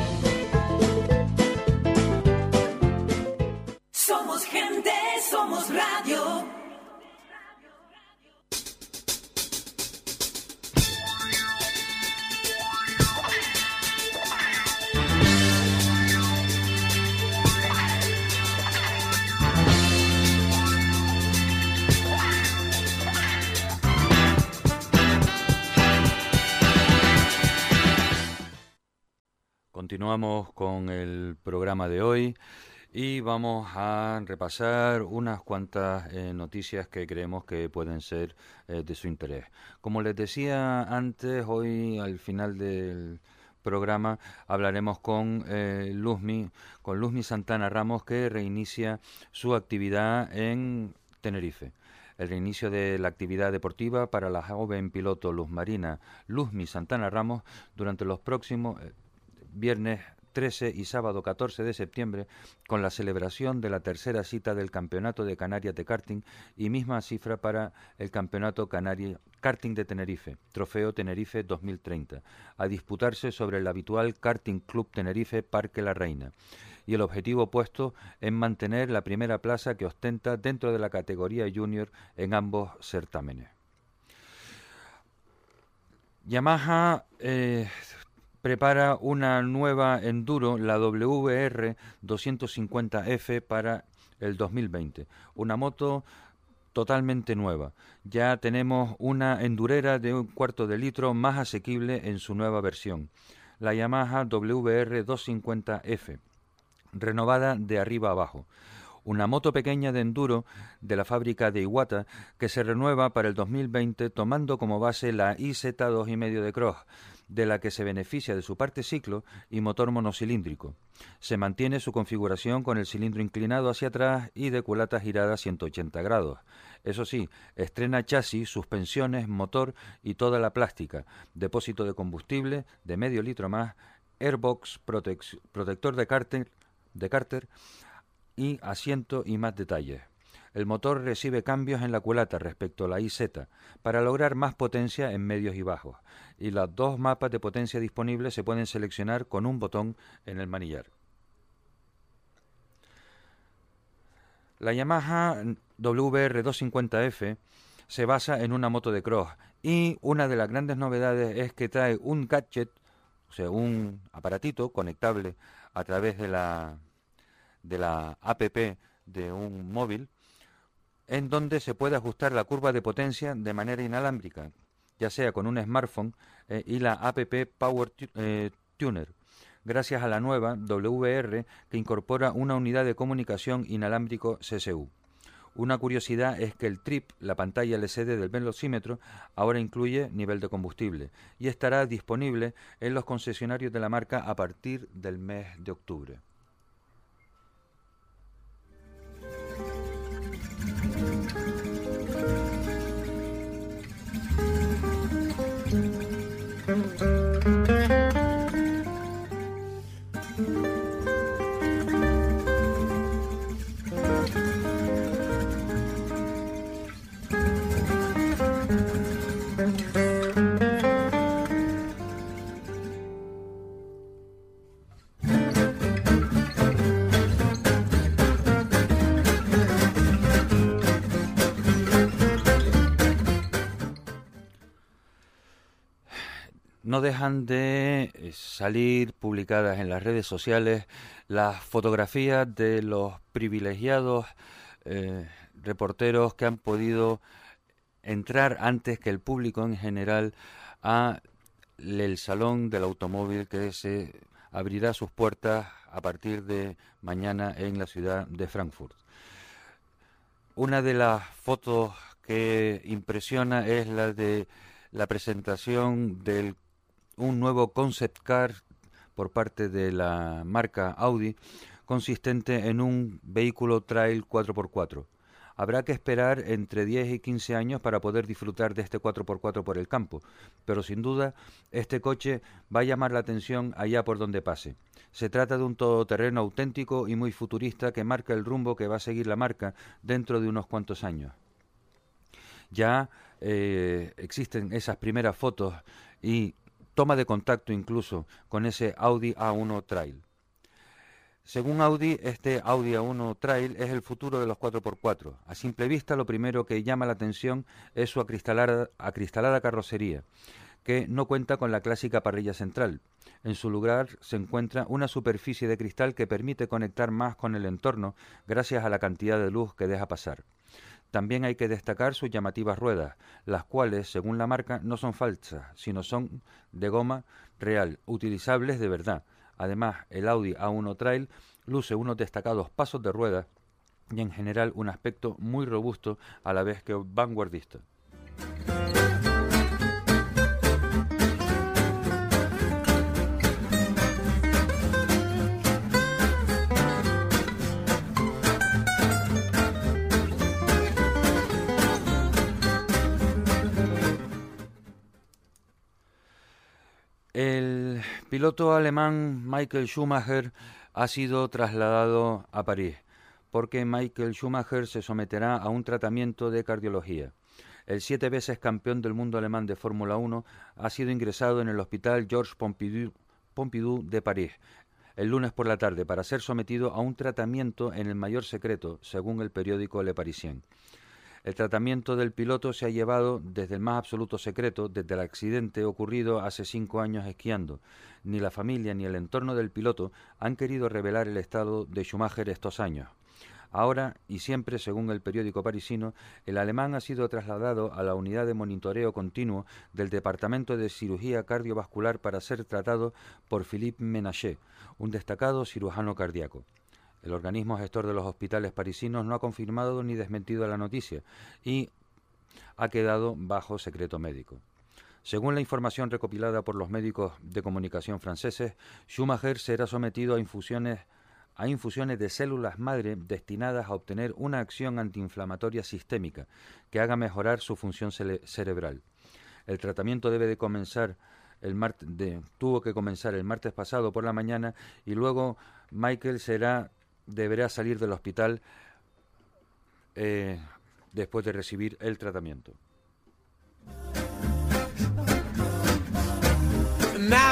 Continuamos con el programa de hoy y vamos a repasar unas cuantas eh, noticias que creemos que pueden ser eh, de su interés. Como les decía antes, hoy al final del programa hablaremos con eh, Luzmi, con Luzmi Santana Ramos que reinicia su actividad en Tenerife el reinicio de la actividad deportiva para la joven piloto Luz Marina Luzmi Santana Ramos durante los próximos viernes 13 y sábado 14 de septiembre con la celebración de la tercera cita del Campeonato de Canarias de Karting y misma cifra para el Campeonato Canario Karting de Tenerife, Trofeo Tenerife 2030, a disputarse sobre el habitual Karting Club Tenerife Parque La Reina. Y el objetivo puesto es mantener la primera plaza que ostenta dentro de la categoría junior en ambos certámenes. Yamaha eh, prepara una nueva enduro, la WR 250F para el 2020. Una moto totalmente nueva. Ya tenemos una endurera de un cuarto de litro más asequible en su nueva versión. La Yamaha WR 250F, renovada de arriba abajo una moto pequeña de enduro de la fábrica de Iwata que se renueva para el 2020 tomando como base la IZ 2,5 de Cross, de la que se beneficia de su parte ciclo y motor monocilíndrico. Se mantiene su configuración con el cilindro inclinado hacia atrás y de culata girada 180 grados. Eso sí, estrena chasis, suspensiones, motor y toda la plástica, depósito de combustible de medio litro más, airbox, protector de cárter, de cárter y asiento y más detalles. El motor recibe cambios en la culata respecto a la IZ para lograr más potencia en medios y bajos, y las dos mapas de potencia disponibles se pueden seleccionar con un botón en el manillar. La Yamaha WR250F se basa en una moto de cross y una de las grandes novedades es que trae un gadget, o sea, un aparatito conectable a través de la, de la APP de un móvil en donde se puede ajustar la curva de potencia de manera inalámbrica, ya sea con un smartphone eh, y la app Power eh, Tuner, gracias a la nueva WR que incorpora una unidad de comunicación inalámbrico CCU. Una curiosidad es que el TRIP, la pantalla LCD del velocímetro, ahora incluye nivel de combustible y estará disponible en los concesionarios de la marca a partir del mes de octubre. No dejan de eh, salir publicadas en las redes sociales las fotografías de los privilegiados eh, reporteros que han podido entrar antes que el público en general a el salón del automóvil que se abrirá sus puertas a partir de mañana en la ciudad de Frankfurt. Una de las fotos que impresiona es la de la presentación del un nuevo concept car por parte de la marca Audi consistente en un vehículo trail 4x4. Habrá que esperar entre 10 y 15 años para poder disfrutar de este 4x4 por el campo, pero sin duda este coche va a llamar la atención allá por donde pase. Se trata de un todoterreno auténtico y muy futurista que marca el rumbo que va a seguir la marca dentro de unos cuantos años. Ya eh, existen esas primeras fotos y toma de contacto incluso con ese Audi A1 Trail. Según Audi, este Audi A1 Trail es el futuro de los 4x4. A simple vista, lo primero que llama la atención es su acristalada, acristalada carrocería, que no cuenta con la clásica parrilla central. En su lugar se encuentra una superficie de cristal que permite conectar más con el entorno gracias a la cantidad de luz que deja pasar. También hay que destacar sus llamativas ruedas, las cuales, según la marca, no son falsas, sino son de goma real, utilizables de verdad Además, el Audi A1 Trail luce unos destacados pasos de rueda y en general un aspecto muy robusto a la vez que vanguardista. Piloto alemán Michael Schumacher ha sido trasladado a París porque Michael Schumacher se someterá a un tratamiento de cardiología. El siete veces campeón del mundo alemán de Fórmula 1 ha sido ingresado en el hospital Georges Pompidou, Pompidou de París el lunes por la tarde para ser sometido a un tratamiento en el mayor secreto, según el periódico Le Parisien. El tratamiento del piloto se ha llevado desde el más absoluto secreto, desde el accidente ocurrido hace cinco años esquiando. Ni la familia ni el entorno del piloto han querido revelar el estado de Schumacher estos años. Ahora y siempre, según el periódico parisino, el alemán ha sido trasladado a la unidad de monitoreo continuo del Departamento de Cirugía Cardiovascular para ser tratado por Philippe Ménager, un destacado cirujano cardíaco. El organismo gestor de los hospitales parisinos no ha confirmado ni desmentido la noticia y ha quedado bajo secreto médico. Según la información recopilada por los médicos de comunicación franceses, Schumacher será sometido a infusiones a infusiones de células madre destinadas a obtener una acción antiinflamatoria sistémica que haga mejorar su función cerebral. El tratamiento debe de comenzar el martes tuvo que comenzar el martes pasado por la mañana y luego Michael deberá salir del hospital eh, después de recibir el tratamiento.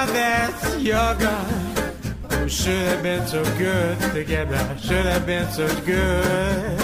Now that's your God, should have been so good together, should have been so good.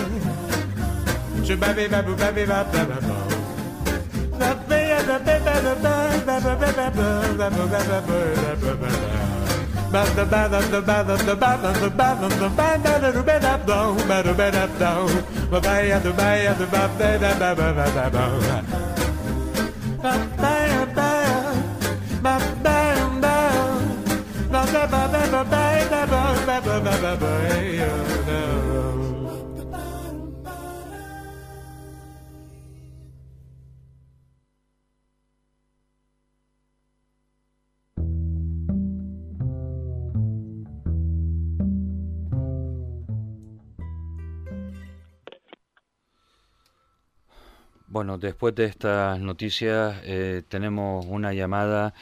Bueno, después de estas noticias eh, tenemos una llamada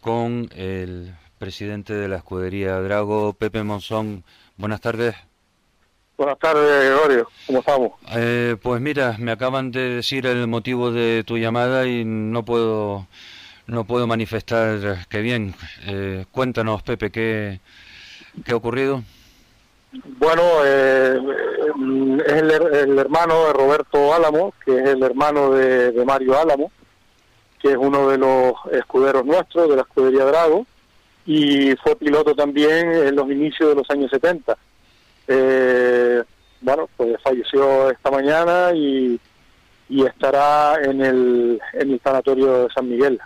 con el presidente de la escudería Drago, Pepe Monzón. Buenas tardes. Buenas tardes, Gregorio. ¿Cómo estamos? Eh, pues mira, me acaban de decir el motivo de tu llamada y no puedo no puedo manifestar que bien. Eh, cuéntanos, Pepe, ¿qué, qué ha ocurrido? Bueno, eh, es el, hermano de Roberto Álamo, que es el hermano de, Mario Álamo, que es uno de los escuderos nuestros de la escudería Drago, y fue piloto también en los inicios de los años 70. Eh, bueno, pues falleció esta mañana y, y estará en el, en el sanatorio de San Miguel.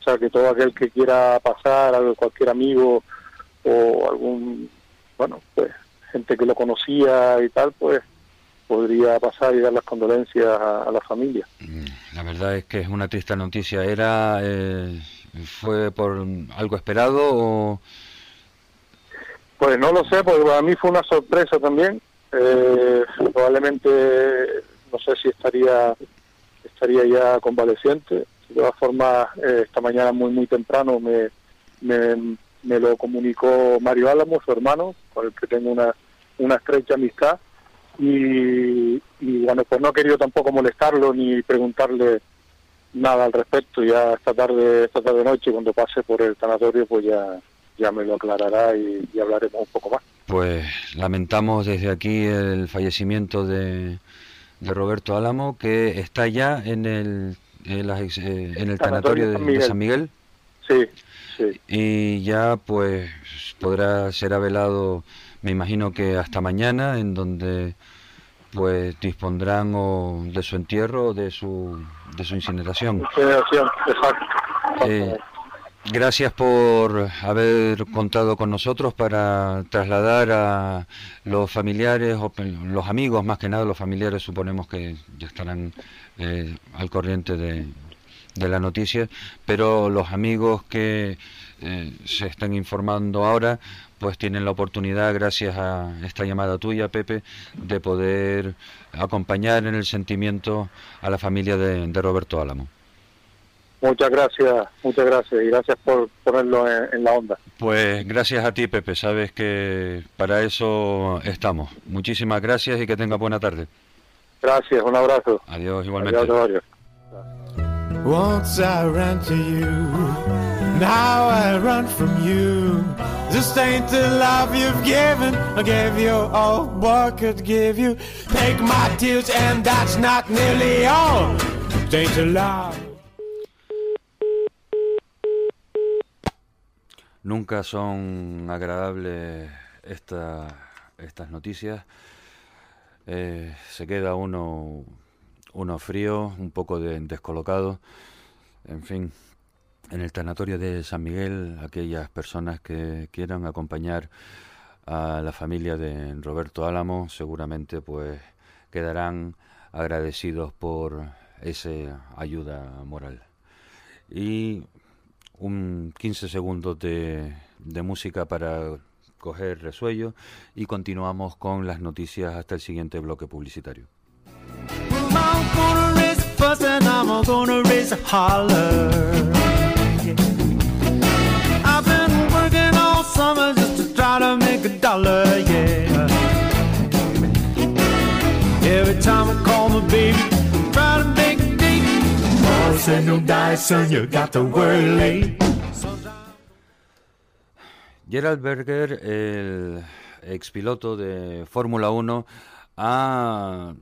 O sea, que todo aquel que quiera pasar, cualquier amigo o algún, bueno, pues gente que lo conocía y tal, pues podría pasar y dar las condolencias a, la familia. Mm, la verdad es que es una triste noticia. ¿Era eh, fue por algo esperado o...? Pues no lo sé, porque para mí fue una sorpresa también. eh, probablemente no sé si estaría estaría ya convaleciente. De todas formas, eh, esta mañana muy muy temprano me, me, lo comunicó Mario Álamo, su hermano, con el que tengo una, una estrecha amistad. Y, y bueno, pues no he querido tampoco molestarlo ni preguntarle nada al respecto. Ya esta tarde, esta tarde noche, cuando pase por el sanatorio, pues ya, ya me lo aclarará y, hablaremos un poco más. Pues lamentamos desde aquí el fallecimiento de, de Roberto Álamo, que está ya en el, en, eh, el sanatorio de, San Miguel. Sí, sí. Y ya pues podrá ser avelado, me imagino que hasta mañana, en donde pues dispondrán o de su entierro o de su, de su incineración. Incineración, exacto. Eh, gracias por haber contado con nosotros para trasladar a los familiares o los amigos, más que nada los familiares, suponemos que ya estarán eh, al corriente de, de la noticia, pero los amigos que eh, se están informando ahora, pues tienen la oportunidad, gracias a esta llamada tuya, Pepe, de poder acompañar en el sentimiento a la familia de, Roberto Álamo. Muchas gracias, muchas gracias y gracias por ponerlo en, la onda. Pues gracias a ti, Pepe, sabes que para eso estamos. Muchísimas gracias y que tenga buena tarde. Gracias, un abrazo. Adiós, igualmente. Adiós, Now I run from you. This ain't the love you've given. I gave you all what could give you. Take my tears, and that's not nearly all. Love. Nunca son agradables esta, estas noticias. Eh, se queda uno, uno frío, un poco de, descolocado. En fin, en el tanatorio de San Miguel aquellas personas que quieran acompañar a la familia de Roberto Álamo seguramente pues quedarán agradecidos por esa ayuda moral. Y un 15 segundos de, de música para coger resuello y continuamos con las noticias hasta el siguiente bloque publicitario. Gerald Berger, el expiloto de Fórmula 1, ha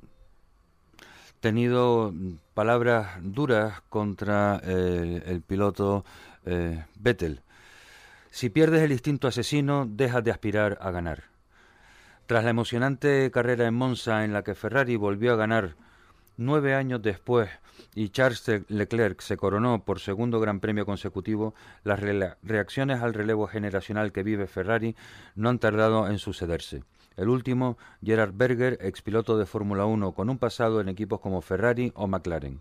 tenido palabras duras contra el, piloto eh, Vettel. Si pierdes el instinto asesino, dejas de aspirar a ganar. Tras la emocionante carrera en Monza en la que Ferrari volvió a ganar nueve años después y Charles Leclerc se coronó por segundo Gran Premio consecutivo, las reacciones al relevo generacional que vive Ferrari no han tardado en sucederse. El último, Gerard Berger, expiloto de Fórmula 1 con un pasado en equipos como Ferrari o McLaren.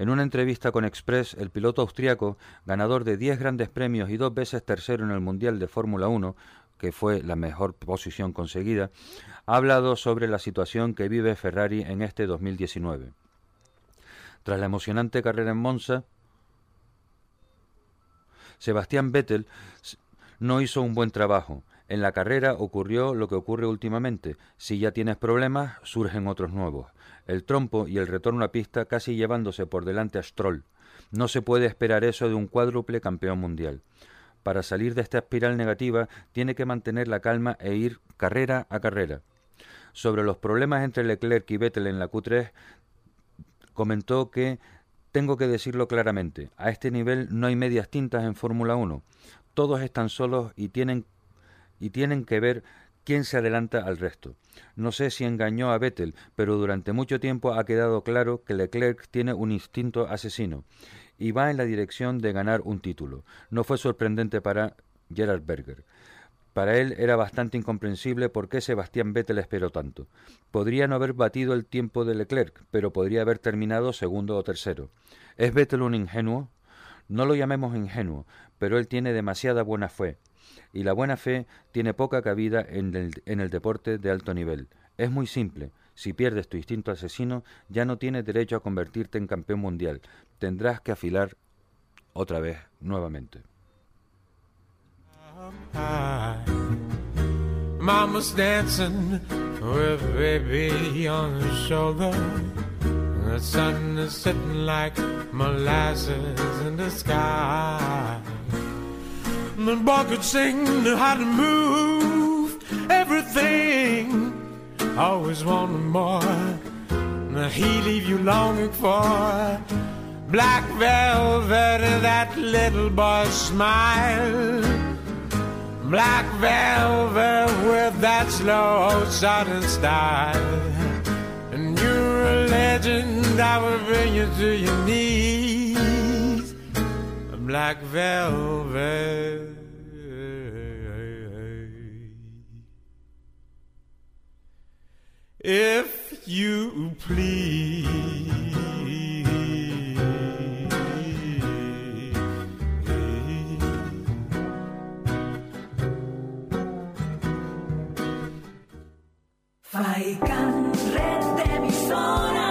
En una entrevista con Express, el piloto austriaco, ganador de 10 grandes premios y dos veces tercero en el Mundial de Fórmula 1, que fue la mejor posición conseguida, ha hablado sobre la situación que vive Ferrari en este 2019. Tras la emocionante carrera en Monza, Sebastián Vettel no hizo un buen trabajo. En la carrera ocurrió lo que ocurre últimamente. Si ya tienes problemas, surgen otros nuevos el trompo y el retorno a pista casi llevándose por delante a Stroll. No se puede esperar eso de un cuádruple campeón mundial. Para salir de esta espiral negativa tiene que mantener la calma e ir carrera a carrera. Sobre los problemas entre Leclerc y Vettel en la Q3, comentó que tengo que decirlo claramente, a este nivel no hay medias tintas en Fórmula 1. Todos están solos y tienen, y tienen que ver quién se adelanta al resto. No sé si engañó a Vettel, pero durante mucho tiempo ha quedado claro que Leclerc tiene un instinto asesino y va en la dirección de ganar un título. No fue sorprendente para Gerard Berger. Para él era bastante incomprensible por qué Sebastián Vettel esperó tanto. Podría no haber batido el tiempo de Leclerc, pero podría haber terminado segundo o tercero. ¿Es Vettel un ingenuo? No lo llamemos ingenuo, pero él tiene demasiada buena fe y la buena fe tiene poca cabida en el, en el deporte de alto nivel. Es muy simple. Si pierdes tu instinto asesino, ya no tienes derecho a convertirte en campeón mundial. Tendrás que afilar otra vez, nuevamente. Mama's dancing with baby on her shoulder. The sun is sitting like molasses in the sky. The boy could sing knew how to move everything always wanting more. He leave you longing for black velvet and that little boy's smile. Black velvet with that slow southern style. And you're a legend, I will bring you to your knees. Black velvet. If you please. Faikan, red de emisoras,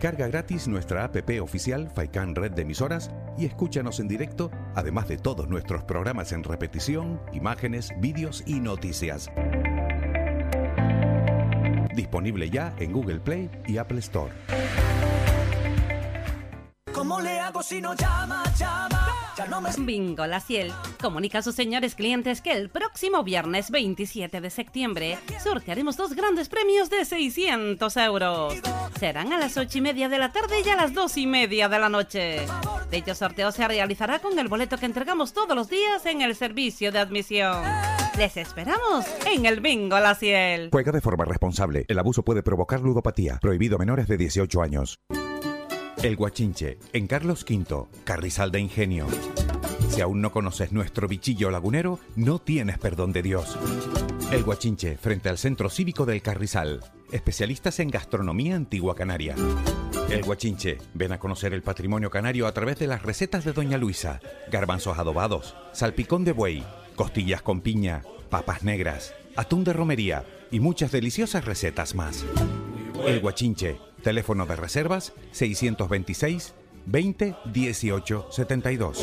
Descarga gratis nuestra app oficial Faikan Red de Emisoras y escúchanos en directo, además de todos nuestros programas en repetición, imágenes, vídeos y noticias. Disponible ya en Google Play y Apple Store. ¿Cómo le hago si no llama, llama? Bingo La Ciel comunica a sus señores clientes que el próximo viernes 27 de septiembre sortearemos dos grandes premios de 600 euros. Serán a las 8 y media de la tarde y a las 2 y media de la noche. Dicho sorteo se realizará con el boleto que entregamos todos los días en el servicio de admisión. Les esperamos en el Bingo La Ciel. Juega de forma responsable. El abuso puede provocar ludopatía. Prohibido a menores de 18 años. El Guachinche, en Carlos V, Carrizal de Ingenio. Si aún no conoces nuestro bichillo lagunero, no tienes perdón de Dios. El Guachinche, frente al Centro Cívico del Carrizal. Especialistas en gastronomía antigua canaria. El Guachinche, ven a conocer el patrimonio canario a través de las recetas de Doña Luisa. Garbanzos adobados, salpicón de buey, costillas con piña, papas negras, atún de romería y muchas deliciosas recetas más. El Guachinche, teléfono de reservas 626 20 18 72.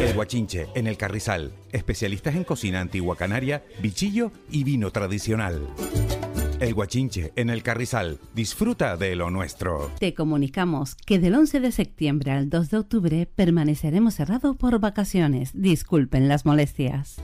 El Guachinche, en el Carrizal, especialistas en cocina antigua canaria, bichillo y vino tradicional. El Guachinche, en el Carrizal, disfruta de lo nuestro. Te comunicamos que del 11 de septiembre al 2 de octubre permaneceremos cerrados por vacaciones. Disculpen las molestias.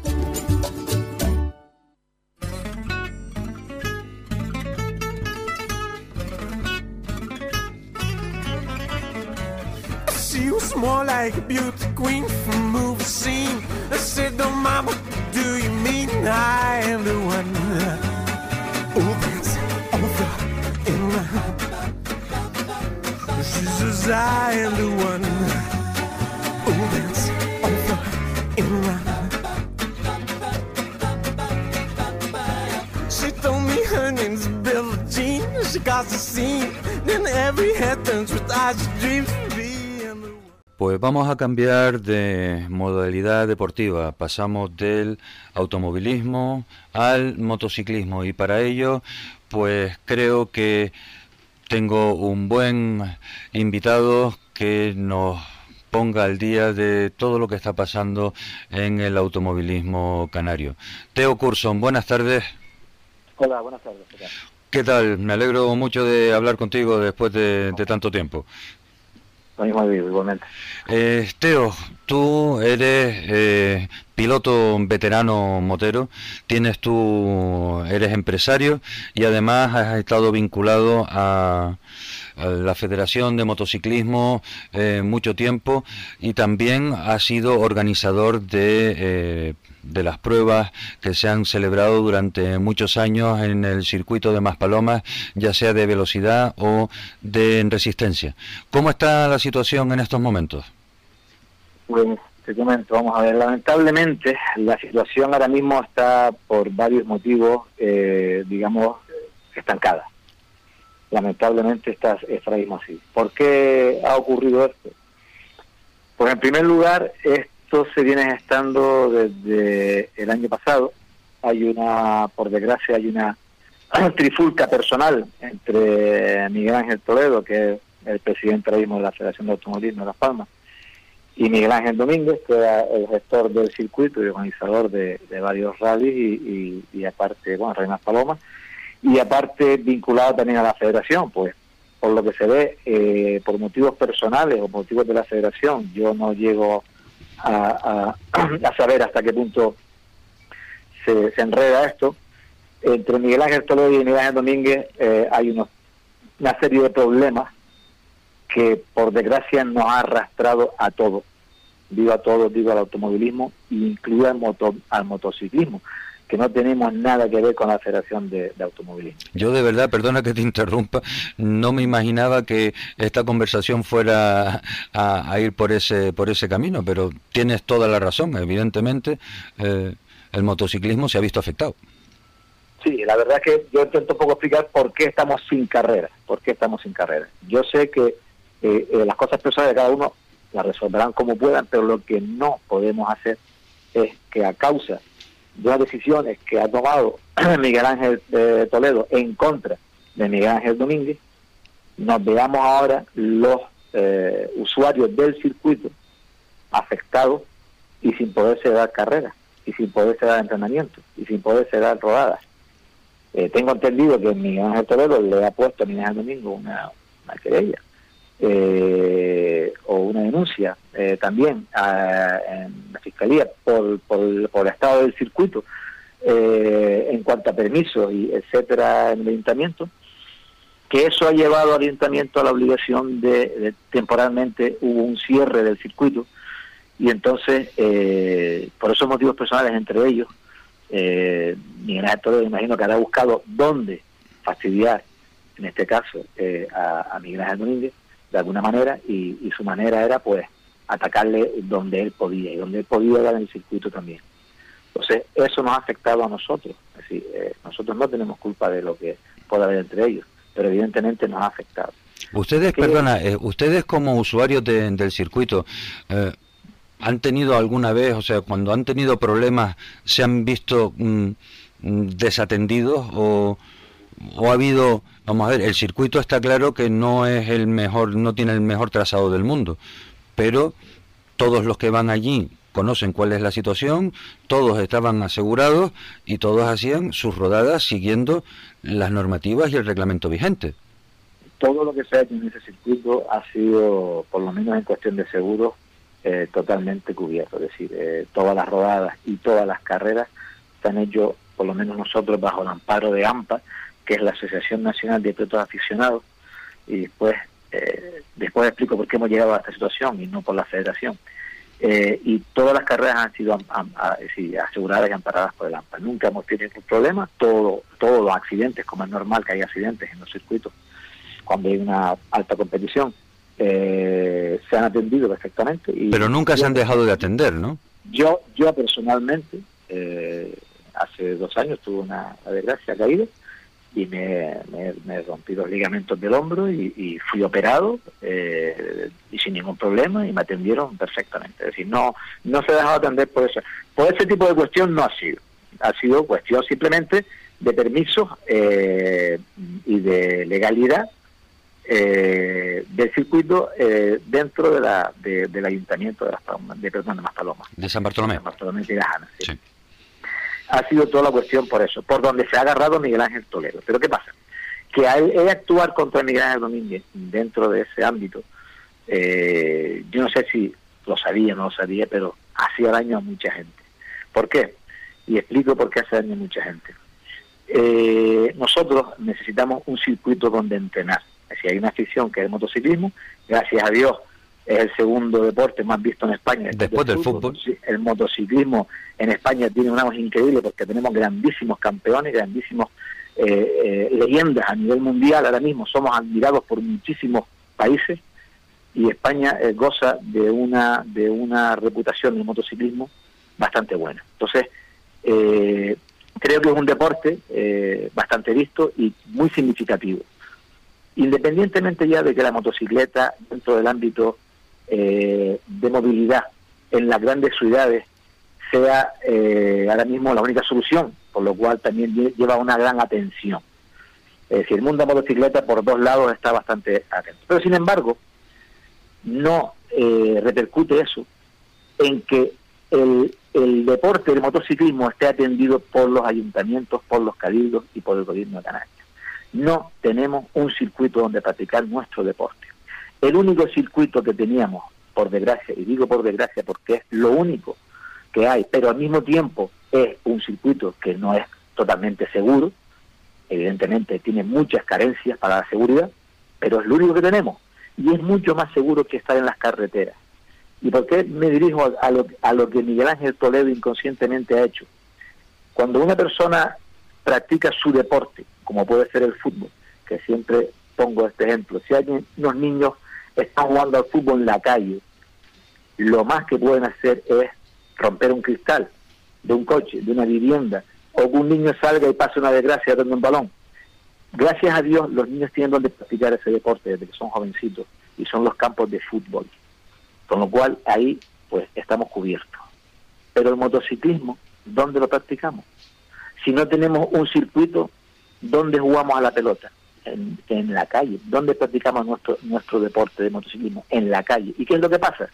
More like a beauty queen from movie scene. I said, Oh, mama, do you mean I am the one? Oh, that's over in my. She says, I am the one. Oh, that's over in my. She told me her name's Billie Jean. She got the scene. Then every head turns with eyes dreams Pues vamos a cambiar de modalidad deportiva. Pasamos del automovilismo al motociclismo y para ello, pues creo que tengo un buen invitado que nos ponga al día de todo lo que está pasando en el automovilismo canario. Teo Curson, buenas tardes. Hola, buenas tardes. ¿qué tal? Me alegro mucho de hablar contigo después de, de tanto tiempo. Lo. Eh, Teo, tú eres eh, piloto veterano motero, tienes tú, eres empresario y además has estado vinculado a, la Federación de Motociclismo eh, mucho tiempo y también has sido organizador de, de las pruebas que se han celebrado durante muchos años en el circuito de Maspalomas, ya sea de velocidad o de resistencia. ¿Cómo está la situación en estos momentos? Bueno, te comento, vamos a ver, lamentablemente la situación ahora mismo está por varios motivos, eh, digamos, estancada. Lamentablemente está, está así. ¿Por qué ha ocurrido esto? Pues en primer lugar, se viene gestando desde el año pasado. Hay una, por desgracia, hay una [CLEARS THROAT] trifulca personal entre Miguel Ángel Toledo, que es el presidente ahora mismo de la Federación de Automovilismo de Las Palmas, y Miguel Ángel Domínguez, que era el gestor del circuito y organizador de, varios rallies y, y, aparte, bueno, Reinas Palomas, y aparte vinculado también a la federación, pues por lo que se ve, eh, por motivos personales o motivos de la federación, yo no llego a, a, saber hasta qué punto se, enreda esto. Entre Miguel Ángel Toledo y Miguel Ángel Domínguez eh, hay unos, una serie de problemas que por desgracia nos ha arrastrado a todos, digo a todos, digo al automovilismo, incluido al, moto, al motociclismo, que no tenemos nada que ver con la Federación de, Automovilismo. Yo de verdad, perdona que te interrumpa, no me imaginaba que esta conversación fuera a, ir por ese, por ese camino, pero tienes toda la razón, evidentemente eh, el motociclismo se ha visto afectado. Sí, la verdad es que yo intento un poco explicar por qué estamos sin carrera, por qué estamos sin carrera. Yo sé que eh, eh, las cosas personales de cada uno las resolverán como puedan, pero lo que no podemos hacer es que a causa de las decisiones que ha tomado [CLEARS THROAT] Miguel Ángel eh, Toledo en contra de Miguel Ángel Domínguez, nos veamos ahora los usuarios del circuito afectados y sin poderse dar carreras, y sin poderse dar entrenamiento, y sin poderse dar rodadas. tengo entendido que Miguel Ángel Toledo le ha puesto a Miguel Ángel Domingo una, una querella eh, o una denuncia eh, también en la Fiscalía por, por, el estado del circuito eh, en cuanto a permisos y etcétera en el ayuntamiento, que eso ha llevado al ayuntamiento a la obligación de, temporalmente hubo un cierre del circuito y entonces por esos motivos personales entre ellos Miguel Ángel imagino que habrá buscado dónde fastidiar en este caso a, a Miguel Ángel Domínguez de alguna manera y, su manera era pues atacarle donde él podía y donde él podía era en el circuito también. Entonces eso nos ha afectado a nosotros, es decir, eh, nosotros no tenemos culpa de lo que pueda haber entre ellos, pero evidentemente nos ha afectado. Ustedes, perdona, eh, ustedes como usuarios del circuito, eh, ¿han tenido alguna vez, o sea, cuando han tenido problemas, se han visto mm, mm, desatendidos o, o ha habido Vamos a ver, el circuito está claro que no es el mejor, no tiene el mejor trazado del mundo, pero todos los que van allí conocen cuál es la situación, todos estaban asegurados y todos hacían sus rodadas siguiendo las normativas y el reglamento vigente. Todo lo que se ha hecho en ese circuito ha sido, por lo menos en cuestión de seguros, eh, totalmente cubierto. Es decir, eh, todas las rodadas y todas las carreras se han hecho, por lo menos nosotros, bajo el amparo de AMPA, que es la Asociación Nacional de Pilotos Aficionados, y después, eh, después explico por qué hemos llegado a esta situación y no por la federación. Eh, y todas las carreras han sido aseguradas y amparadas por el AMPA. Nunca hemos tenido ningún problema, todo, todos los accidentes, como es normal que haya accidentes en los circuitos cuando hay una alta competición, eh, se han atendido perfectamente. Y Pero nunca se han dejado de atender, ¿no? Yo, yo personalmente, hace dos años tuve una desgracia caída y me, me, rompí los ligamentos del hombro y, fui operado eh, y sin ningún problema y me atendieron perfectamente. Es decir, no, no se ha dejado atender por eso. Por ese tipo de cuestión no ha sido. Ha sido cuestión simplemente de permisos eh, y de legalidad eh, del circuito dentro de la, del ayuntamiento de, las, de, perdón, de Maspalomas. De San Bartolomé. San Bartolomé de sí ha sido toda la cuestión por eso, por donde se ha agarrado Miguel Ángel Toledo. Pero ¿qué pasa? Que al actuar contra Miguel Ángel Domínguez dentro de ese ámbito, eh, yo no sé si lo sabía o no lo sabía, pero hacía daño a mucha gente. ¿Por qué? Y explico por qué hace daño a mucha gente. Eh, nosotros necesitamos un circuito donde entrenar. Si hay una afición que es el motociclismo, gracias a Dios es el segundo deporte más visto en España. Después del fútbol. El motociclismo en España tiene un auge increíble porque tenemos grandísimos campeones, grandísimos eh, eh, leyendas a nivel mundial. Ahora mismo somos admirados por muchísimos países y España eh, goza de una de una reputación del motociclismo bastante buena. Entonces, creo que es un deporte bastante visto y muy significativo. Independientemente ya de que la motocicleta dentro del ámbito eh, de movilidad en las grandes ciudades sea eh, ahora mismo la única solución, por lo cual también lle- lleva una gran atención. Es decir, el mundo de motocicleta por dos lados está bastante atento. Pero sin embargo, no eh, repercute eso en que el, el deporte del motociclismo esté atendido por los ayuntamientos, por los cabildos y por el gobierno de Canarias. No tenemos un circuito donde practicar nuestro deporte. El único circuito que teníamos, por desgracia, y digo por desgracia porque es lo único que hay, pero al mismo tiempo es un circuito que no es totalmente seguro, evidentemente tiene muchas carencias para la seguridad, pero es lo único que tenemos y es mucho más seguro que estar en las carreteras. ¿Y por qué me dirijo a, a lo, a lo que Miguel Ángel Toledo inconscientemente ha hecho? Cuando una persona practica su deporte, como puede ser el fútbol, que siempre pongo este ejemplo, si hay unos niños están jugando al fútbol en la calle, lo más que pueden hacer es romper un cristal de un coche, de una vivienda, o que un niño salga y pase una desgracia dando un balón. Gracias a Dios los niños tienen donde practicar ese deporte desde que son jovencitos y son los campos de fútbol. Con lo cual ahí pues estamos cubiertos. Pero el motociclismo, ¿dónde lo practicamos? Si no tenemos un circuito, ¿dónde jugamos a la pelota? En, en la calle. ¿Dónde practicamos nuestro, nuestro deporte de motociclismo? En la calle. ¿Y qué es lo que pasa?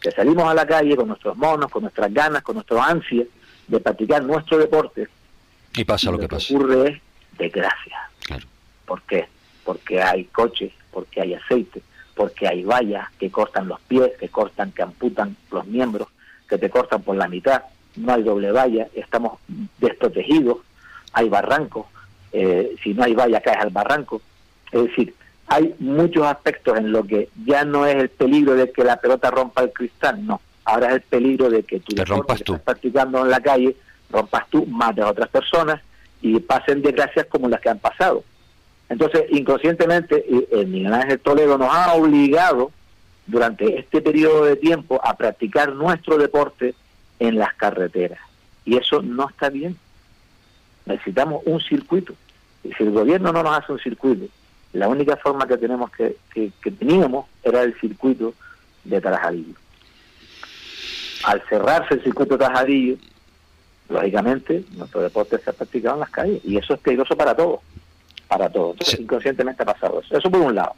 Que salimos a la calle con nuestros monos, con nuestras ganas, con nuestras ansias de practicar nuestro deporte. Y pasa lo que pasa. ocurre es desgracia. Claro. ¿Por qué? Porque hay coches, porque hay aceite, porque hay vallas que cortan los pies, que cortan, que amputan los miembros, que te cortan por la mitad, no hay doble valla, estamos desprotegidos, hay barrancos, eh, si no hay valla caes al barranco. Es decir, hay muchos aspectos en lo que ya no es el peligro de que la pelota rompa el cristal, no. Ahora es el peligro de que tu Te rompas que tú. estás practicando en la calle, rompas tú, mates a otras personas y pasen desgracias como las que han pasado. Entonces, inconscientemente, eh, eh, Miguel Ángel Toledo nos ha obligado durante este periodo de tiempo a practicar nuestro deporte en las carreteras. Y eso no está bien. Necesitamos un circuito. Si el gobierno no nos hace un circuito, la única forma que tenemos que, que, que teníamos era el circuito de Tarajadillo. Al cerrarse el circuito de Tarajadillo, lógicamente nuestro deporte se ha practicado en las calles y eso es peligroso para todos, para todos. Entonces, inconscientemente ha pasado eso. Eso por un lado.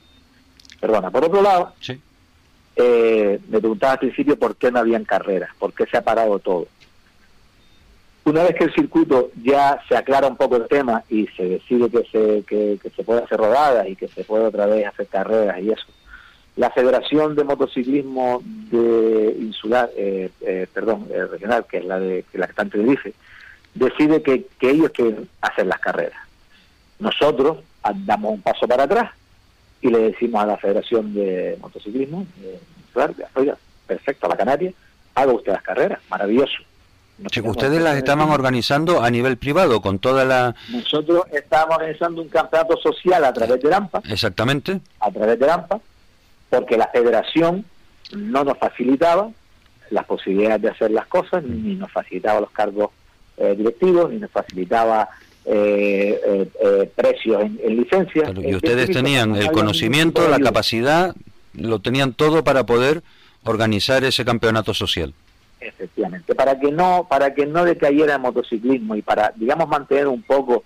Perdona. Por otro lado, Sí. eh, me preguntaba al principio por qué no habían carreras, por qué se ha parado todo. Una vez que el circuito ya se aclara un poco el tema y se decide que se, que, se puede hacer rodadas y que se puede otra vez hacer carreras y eso, la Federación de Motociclismo de Insular, eh, eh, perdón, eh, regional, que es la de que la que en Tenerife, decide que, que ellos quieren hacer las carreras. Nosotros damos un paso para atrás y le decimos a la Federación de Motociclismo, Insular, oiga, perfecto, a la Canaria, haga usted las carreras, maravilloso. Sí, ustedes las estaban organizando a nivel privado con toda la... Nosotros estábamos organizando un campeonato social a través de AMPA, Exactamente. a través de AMPA, porque la federación no nos facilitaba las posibilidades de hacer las cosas, ni nos facilitaba los cargos eh, directivos, ni nos facilitaba eh, eh, eh, precios en, en licencias. Claro, y ustedes de- tenían el conocimiento, la capacidad, lo tenían todo para poder organizar ese campeonato social. Efectivamente. Para que no para que no decayera el motociclismo y para digamos mantener un poco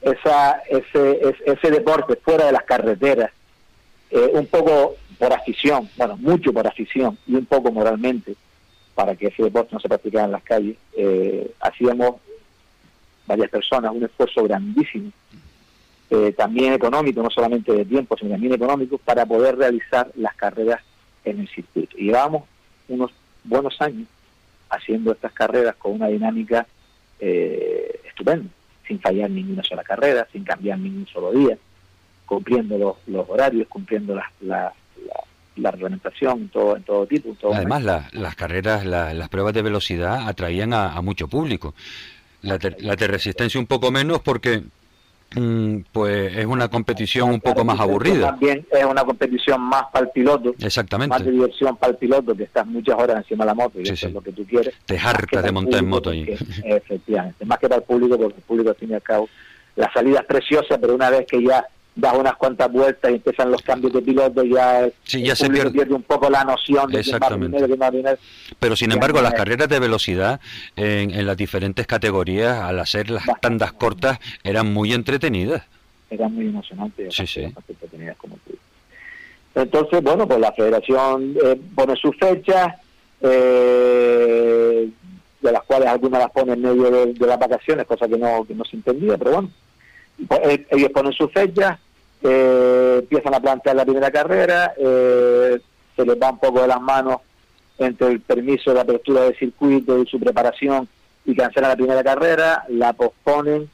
esa ese ese, ese deporte fuera de las carreteras eh, un poco por afición bueno mucho por afición y un poco moralmente para que ese deporte no se practicara en las calles eh, hacíamos varias personas un esfuerzo grandísimo eh, también económico no solamente de tiempo sino también económico para poder realizar las carreras en el circuito. Y llevábamos unos buenos años haciendo estas carreras con una dinámica eh, estupenda, sin fallar ninguna sola carrera, sin cambiar ningún solo día, cumpliendo los, los horarios, cumpliendo la, la, la, la reglamentación en todo, en todo tipo. en todo Además, la- las carreras, la- las pruebas de velocidad atraían a, a mucho público. La, de- la de resistencia un poco menos porque pues es una competición un poco más aburrida. También es una competición más para el piloto, más de Exactamente. diversión para el piloto, que estás muchas horas encima de la moto y Sí, eso sí. es lo que tú quieres. Te Más que harta para de montar en moto ahí. efectivamente, más que para el público, porque el público al fin y al cabo, la salida es preciosa, pero una vez que ya das unas cuantas vueltas y empiezan los cambios de piloto y ya, Sí, ya el se pierde. un poco la noción de quién va Exactamente. primero, quién va. Pero sin embargo, las carreras de velocidad en, en las diferentes categorías, al hacer las tandas cortas, eran muy entretenidas. eran muy emocionantes Sí, sí. entretenidas, como tú. Entonces, bueno, pues la federación eh, pone sus fechas, eh, de las cuales algunas las pone en medio de, de las vacaciones, cosa que no, que no se entendía, pero bueno, pues, eh, ellos ponen sus fechas, eh, empiezan a plantear la primera carrera, eh, se les va un poco de las manos entre el permiso de apertura del circuito y su preparación y cancelan la primera carrera, la posponen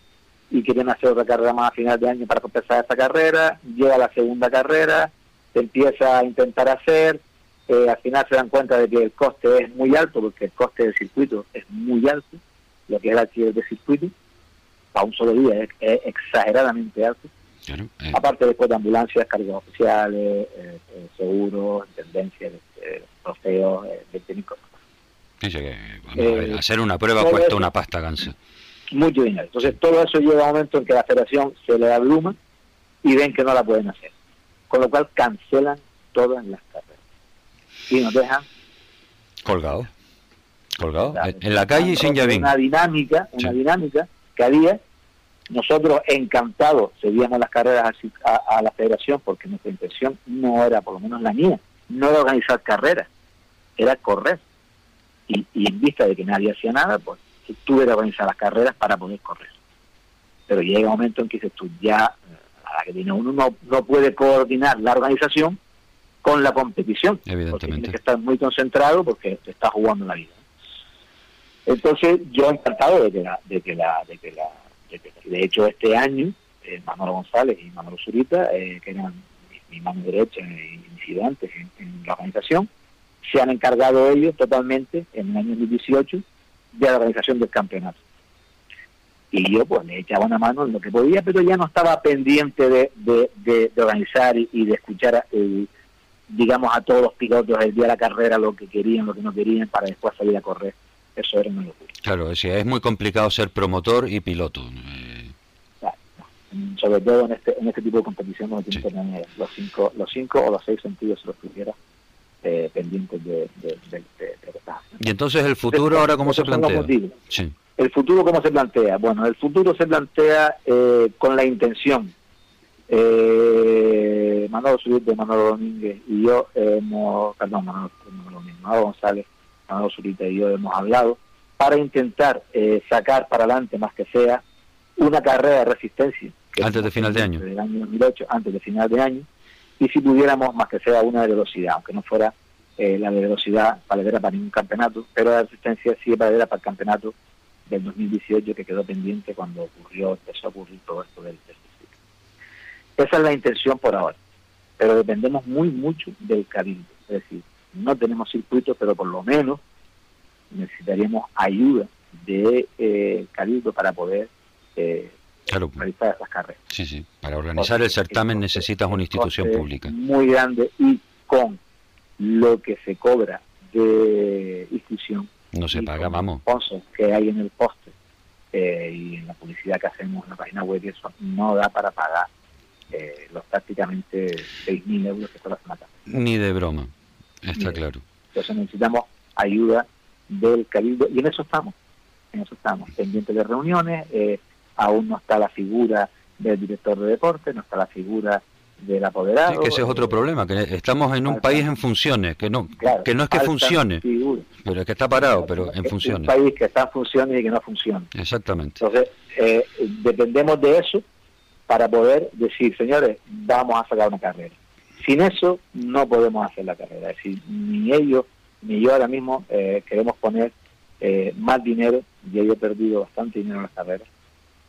y quieren hacer otra carrera más a final de año para compensar esta carrera, llega la segunda carrera, se empieza a intentar hacer, eh, al final se dan cuenta de que el coste es muy alto, porque el coste del circuito es muy alto, lo que es el alquiler del circuito, para un solo día es exageradamente alto. Claro, eh, Aparte después de ambulancias, cargos oficiales, eh, eh, seguros, tendencias, eh, trofeos, eh, 20.000 cosas. dice que, eh, hacer una prueba cuesta eso- una pasta gansa. mucho dinero. Entonces todo eso llega a un momento en que la federación se le abluma y ven que no la pueden hacer. Con lo cual cancelan todas las carreras. Y nos dejan Colgado. Colgado. Claro. En- En la calle y sin llavín. una dinámica, una Sí. dinámica que había. Nosotros encantados seguíamos las carreras así a, a la federación porque nuestra intención no era, por lo menos la mía, no era organizar carreras, era correr. Y, y en vista de que nadie hacía nada, pues tuve que organizar las carreras para poder correr. Pero llega un momento en que dices tú, ya, eh, a la que tiene uno no, no puede coordinar la organización con la competición. Porque Evidentemente. tienes que estar muy concentrado porque te estás jugando la vida. Entonces, yo encantado de que la, de que la, de que la, de, hecho este año, eh, Manolo González y Manolo Zurita, eh, que eran mi, mi mano derecha y mis ayudantes en, la organización, se han encargado ellos totalmente en el año 2018 de la organización del campeonato. Y yo pues le echaba una mano en lo que podía, pero ya no estaba pendiente de, de, de- de organizar y, de escuchar, digamos, a todos los pilotos el día de la carrera, lo que querían, lo que no querían, para después salir a correr. Eso era una locura. Claro, es, es muy complicado ser promotor y piloto. eh, Mm, sobre todo en este en este tipo de competición donde tienes que tener los cinco los cinco o los seis sentidos si los tuviera eh, pendientes de, de, de- de- de lo que estás haciendo. Y entonces el futuro ahora cómo se plantea. Sí. el futuro cómo se plantea bueno el futuro se plantea eh, con la intención eh, Manolo Zurita, Manolo Domínguez y yo hemos perdón Manolo, Manolo Domínguez, Manolo González Manolo Zurita y yo hemos hablado para intentar eh, sacar para adelante más que sea una carrera de resistencia Antes de final de año. del año 2008, antes de final de año, y si pudiéramos más que sea una de velocidad, aunque no fuera eh, la de velocidad valedera para ningún campeonato, pero la resistencia sí es valedera para el campeonato del 2018 que quedó pendiente cuando ocurrió, empezó a ocurrir todo esto del, del. Esa es la intención por ahora, pero dependemos muy mucho del cabildo, es decir, no tenemos circuito, pero por lo menos necesitaríamos ayuda de eh, cabildo para poder eh, Claro, realizar estas carreras. sí, sí. Para organizar el certamen necesitas una institución pública. Muy grande y con lo que se cobra de inscripción No se paga, vamos. los que hay en el poste eh, y en la publicidad que hacemos en la página web y eso no da para pagar eh, los prácticamente 6.000 euros que cuesta una carrera. Ni de broma. Está claro. Entonces necesitamos ayuda del cabildo y en eso estamos, en eso estamos, pendientes de reuniones, eh, aún no está la figura del director de deporte, no está la figura del apoderado. Sí, que ese es otro eh, problema, que estamos en un país en funciones, que no, claro, que no es que funcione, pero es que está parado, pero en Es funciones. un país que está en funciones y que no funciona. Exactamente. Entonces, eh, dependemos de eso para poder decir, señores, vamos a sacar una carrera. Sin eso no podemos hacer la carrera. Es decir, ni ellos ni yo ahora mismo eh, queremos poner eh, más dinero. Ya yo he perdido bastante dinero en las carreras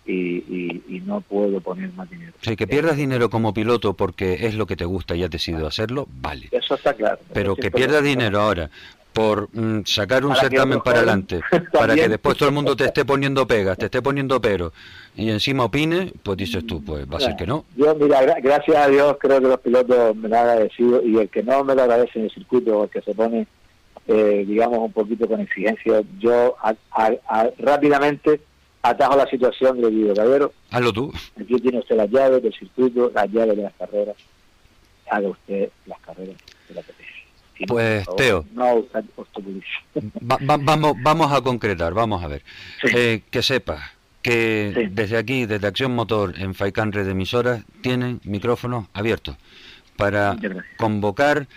y, y- y no puedo poner más dinero. Sí, que pierdas dinero como piloto porque es lo que te gusta y has decidido hacerlo, vale. Eso está claro. Pero que pierdas dinero ahora por mm, sacar un Para certamen para adelante, [LAUGHS] para que después todo el mundo te esté poniendo pegas, te esté poniendo pero, y encima opine, pues dices tú, pues va a ser que no. Yo, mira, gra- gracias a Dios creo que los pilotos me lo han agradecido y el que no me lo agradece en el circuito o el que se pone, eh, digamos, un poquito con exigencia, yo a- a- a- rápidamente atajo la situación y le digo, caballero, Hazlo tú. aquí tiene usted las llaves del circuito, las llaves de las carreras, haga usted las carreras de la PT. Pues, favor, Teo. No usted obstaculice. Va- va- vamos, vamos a concretar, vamos a ver. Eh, que sepas que desde aquí, desde Acción Motor en Faicán Red Emisoras, tienen micrófonos abiertos para convocar,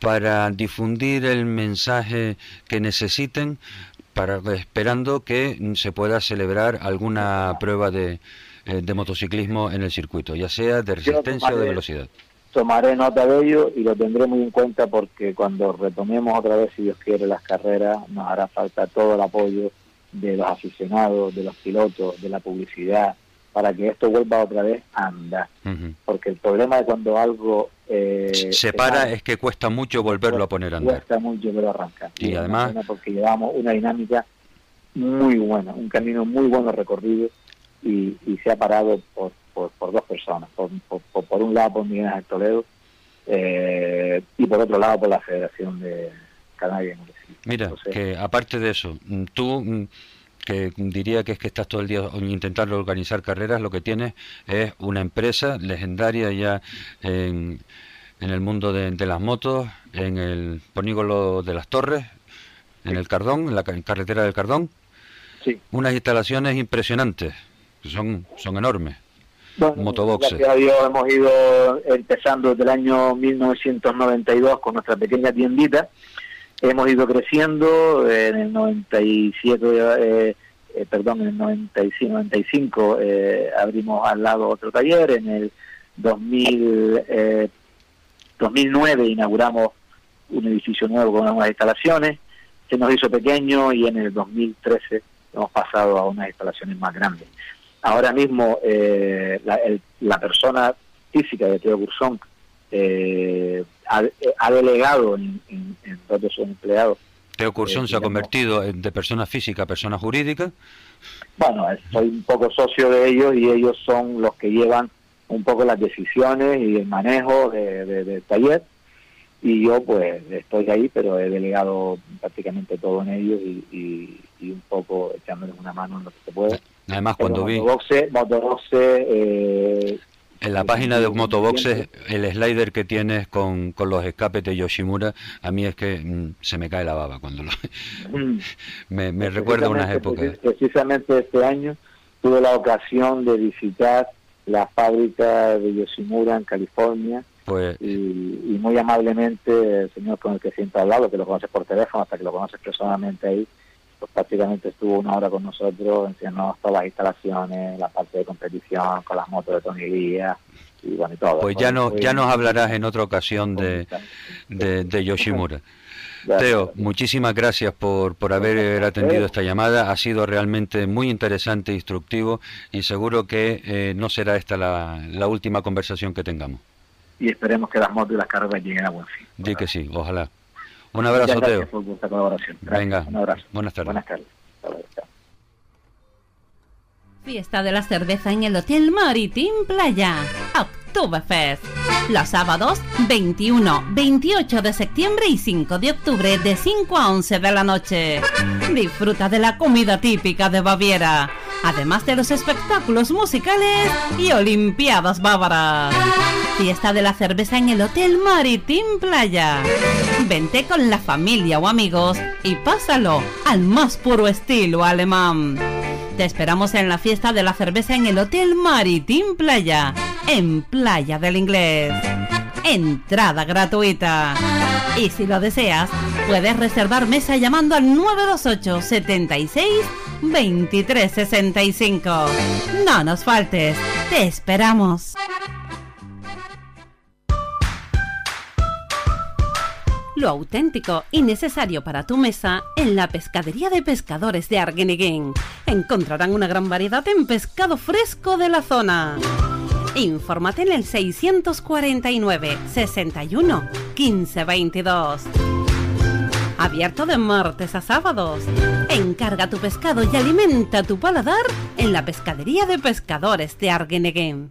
para difundir el mensaje que necesiten, para esperando que se pueda celebrar alguna prueba de, eh, de motociclismo en el circuito, ya sea de resistencia o de velocidad. Tomaré nota de ello y lo tendré muy en cuenta porque cuando retomemos otra vez, si Dios quiere, las carreras, nos hará falta todo el apoyo de los aficionados, de los pilotos, de la publicidad, para que esto vuelva otra vez a andar. Porque el problema de cuando algo eh, Se para es que cuesta mucho volverlo a poner a andar. cuesta mucho pero arrancar. Y una además- porque llevamos una dinámica muy buena, un camino muy bueno recorrido y, y se ha parado por, por, por dos personas, por, por, un lado por Miguel Ángel Toledo eh, y por otro lado por la Federación de Canarias. Mira, Entonces- que aparte de eso, mm, tú mm, que diría que es que estás todo el día intentando organizar carreras, lo que tienes es una empresa legendaria ya en, en el mundo de, de las motos, en el Ponígolo de las Torres, en el Cardón, en la ca- carretera del Cardón. Sí. Unas instalaciones impresionantes, que son, son enormes. Bueno. Gracias a Dios hemos ido empezando desde el año 1992 con nuestra pequeña tiendita. Hemos ido creciendo. eh, En el 97, eh, eh, perdón, en el 95, 95 eh, abrimos al lado otro taller. En el 2000, eh, 2009 inauguramos un edificio nuevo con unas instalaciones. Se nos hizo pequeño y en el 2013 hemos pasado a unas instalaciones más grandes. Ahora mismo eh, la, el- la persona física de Teo Cursón eh, ha, ha delegado en, en, en dos de sus empleados. Teo Cursón Eh, se ha convertido en- de persona física a persona jurídica. Bueno, eh, soy un poco socio de ellos y ellos son los que llevan un poco las decisiones y el manejo de- de- del taller. Y yo pues estoy ahí, pero he delegado prácticamente todo en ellos y, y- y un poco echándoles una mano en lo que se puede. Además, cuando vi Motoboxe, Motoboxe, eh, en la página de Motoboxes el slider que tienes con, con los escapes de Yoshimura, a mí es que mm, se me cae la baba cuando lo... [LAUGHS] mm, [LAUGHS] me, me recuerda unas épocas. Precisamente este año tuve la ocasión de visitar la fábrica de Yoshimura en California Pues y, y muy amablemente el señor con el que siempre he hablado, que lo conoces por teléfono hasta que lo conoces personalmente ahí, pues prácticamente estuvo una hora con nosotros enseñándonos todas las instalaciones, la parte de competición con las motos de Tony y bueno y todo. Pues ya, no, ya nos hablarás en otra ocasión de, de, de Yoshimura. [LAUGHS] Teo, muchísimas gracias por, por haber atendido esta llamada. Ha sido realmente muy interesante e instructivo y seguro que eh, no será esta la, la última conversación que tengamos. y esperemos que las motos y las carreras lleguen a buen fin. Di que sí, ojalá. Un abrazo, Teo. por vuestra colaboración. Gracias. Venga, Un abrazo. buenas tardes. Buenas tardes. Fiesta de la cerveza en el Hotel Maritim Playa. Oktoberfest. Los sábados 21, 28 de septiembre y 5 de octubre de 5 a 11 de la noche. Disfruta de la comida típica de Baviera, además de los espectáculos musicales y olimpiadas bávaras. Fiesta de la cerveza en el Hotel Maritim Playa. Vente con la familia o amigos y pásalo al más puro estilo alemán. Te esperamos en la fiesta de la cerveza en el Hotel Maritim Playa, en Playa del Inglés. Entrada gratuita. Y si lo deseas, puedes reservar mesa llamando al 928 76 23 65. No nos faltes, te esperamos. Lo auténtico y necesario para tu mesa en la pescadería de pescadores de Arguineguín. Encontrarán una gran variedad en pescado fresco de la zona. Infórmate en el 649 61 15 22. Abierto de martes a sábados. Encarga tu pescado y alimenta tu paladar en la pescadería de pescadores de Arguineguín.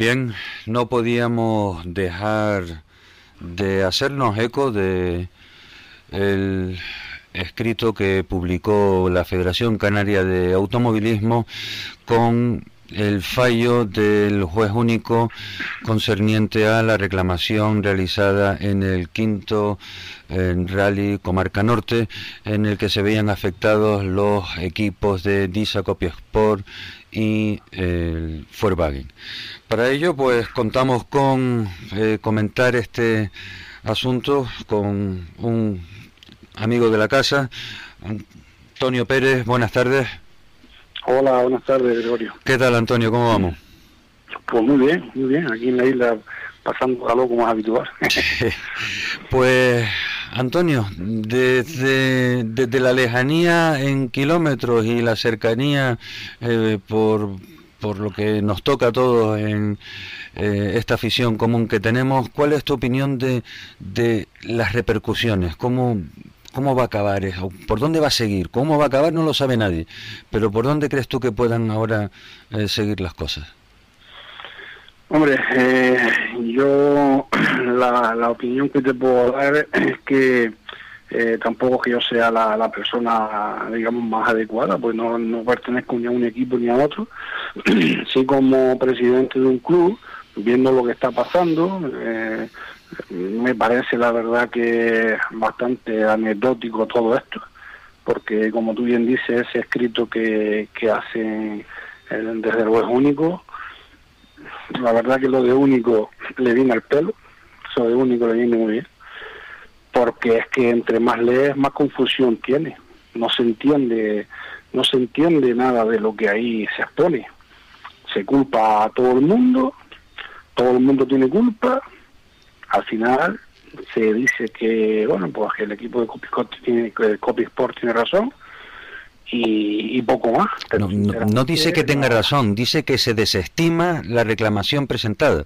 Bien, no podíamos dejar de hacernos eco de el escrito que publicó la Federación Canaria de Automovilismo con el fallo del juez único concerniente a la reclamación realizada en el quinto en Rally Comarca Norte, en el que se veían afectados los equipos de Disa Sport y el Volkswagen. Para ello, pues contamos con eh, comentar este asunto con un amigo de la casa, Antonio Pérez. Buenas tardes. Hola, buenas tardes, Gregorio. ¿Qué tal, Antonio? ¿Cómo vamos? Pues muy bien, muy bien. Aquí en la isla pasando calor como es habitual. [LAUGHS] Pues, Antonio, desde, desde la lejanía en kilómetros y la cercanía eh, por, por lo que nos toca a todos en eh, esta afición común que tenemos, ¿cuál es tu opinión de, de las repercusiones? ¿Cómo, ¿Cómo va a acabar? ¿Por dónde va a seguir? ¿Cómo va a acabar? No lo sabe nadie. Pero ¿por dónde crees tú que puedan ahora eh, seguir las cosas? Hombre, eh, yo [CLEARS THROAT] la, la opinión que te puedo dar es que eh, tampoco que yo sea la, la, persona, digamos, más adecuada, pues no, no pertenezco ni a un equipo ni a otro. [CLEARS THROAT] sí como presidente de un club, viendo lo que está pasando, eh, me parece la verdad que bastante anecdótico todo esto, porque como tú bien dices, ese escrito que, que hacen desde el juez único, la verdad que lo de único le viene al pelo, eso de único le viene muy bien, porque es que entre más lees, más confusión tiene, no se entiende, no se entiende nada de lo que ahí se expone, se culpa a todo el mundo, todo el mundo tiene culpa, al final se dice que, bueno, pues que el equipo de Copisport tiene, tiene razón, y, poco más. no, dice que tenga razón, dice que se desestima la reclamación presentada.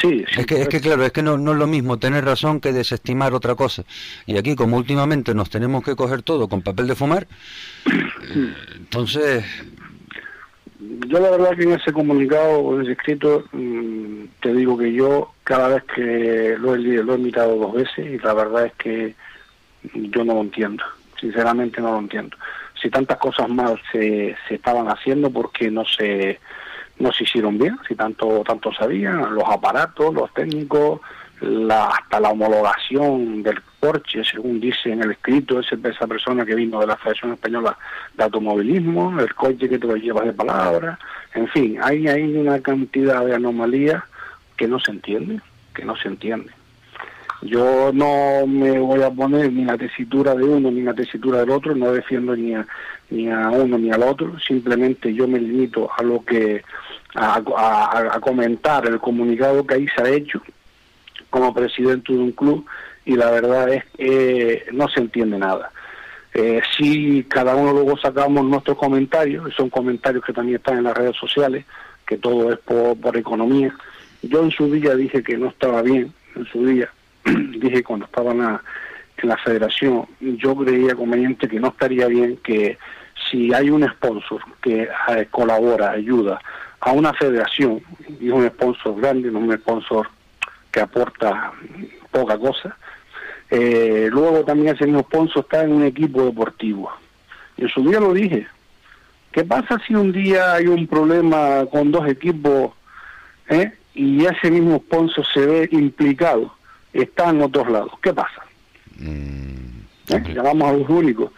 Sí, es que, es que claro, es que no, no es lo mismo tener razón que desestimar otra cosa. Y aquí, como últimamente nos tenemos que coger todo con papel de fumar, [CLEARS THROAT] eh, entonces... Yo la verdad que en ese comunicado, en ese escrito, mm, te digo que yo cada vez que lo he, lo he mirado dos veces y la verdad es que yo no lo entiendo sinceramente no lo entiendo. Si tantas cosas mal se, se estaban haciendo, porque no se no se hicieron bien? Si tanto tanto sabían, los aparatos, los técnicos, la, hasta la homologación del Porsche, según dice en el escrito ese, esa persona que vino de la Federación Española de Automovilismo, el coche que te lo llevas de palabra, en fin, hay, hay una cantidad de anomalías que no se entiende, que no se entiende. Yo no me voy a poner ni la tesitura de uno ni la tesitura del otro, no defiendo ni a, ni a uno ni al otro, simplemente yo me limito a lo que a, comentar el comunicado que ahí se ha hecho como presidente de un club y la verdad es que no se entiende nada. Eh, si cada uno luego sacamos nuestros comentarios, son comentarios que también están en las redes sociales, que todo es por, economía. Yo en su día dije que no estaba bien, en su día, [CLEARS THROAT] dije cuando estaba en la, en la federación, yo creía conveniente que no estaría bien que si hay un sponsor que eh, colabora, ayuda a una federación, y un sponsor grande, no un sponsor que aporta poca cosa, eh, luego también ese mismo sponsor está en un equipo deportivo. Y en su día lo dije. ¿Qué pasa si un día hay un problema con dos equipos eh, y ese mismo sponsor se ve implicado, está en otros lados. ¿Qué pasa? ¿Eh? Llamamos a juez único,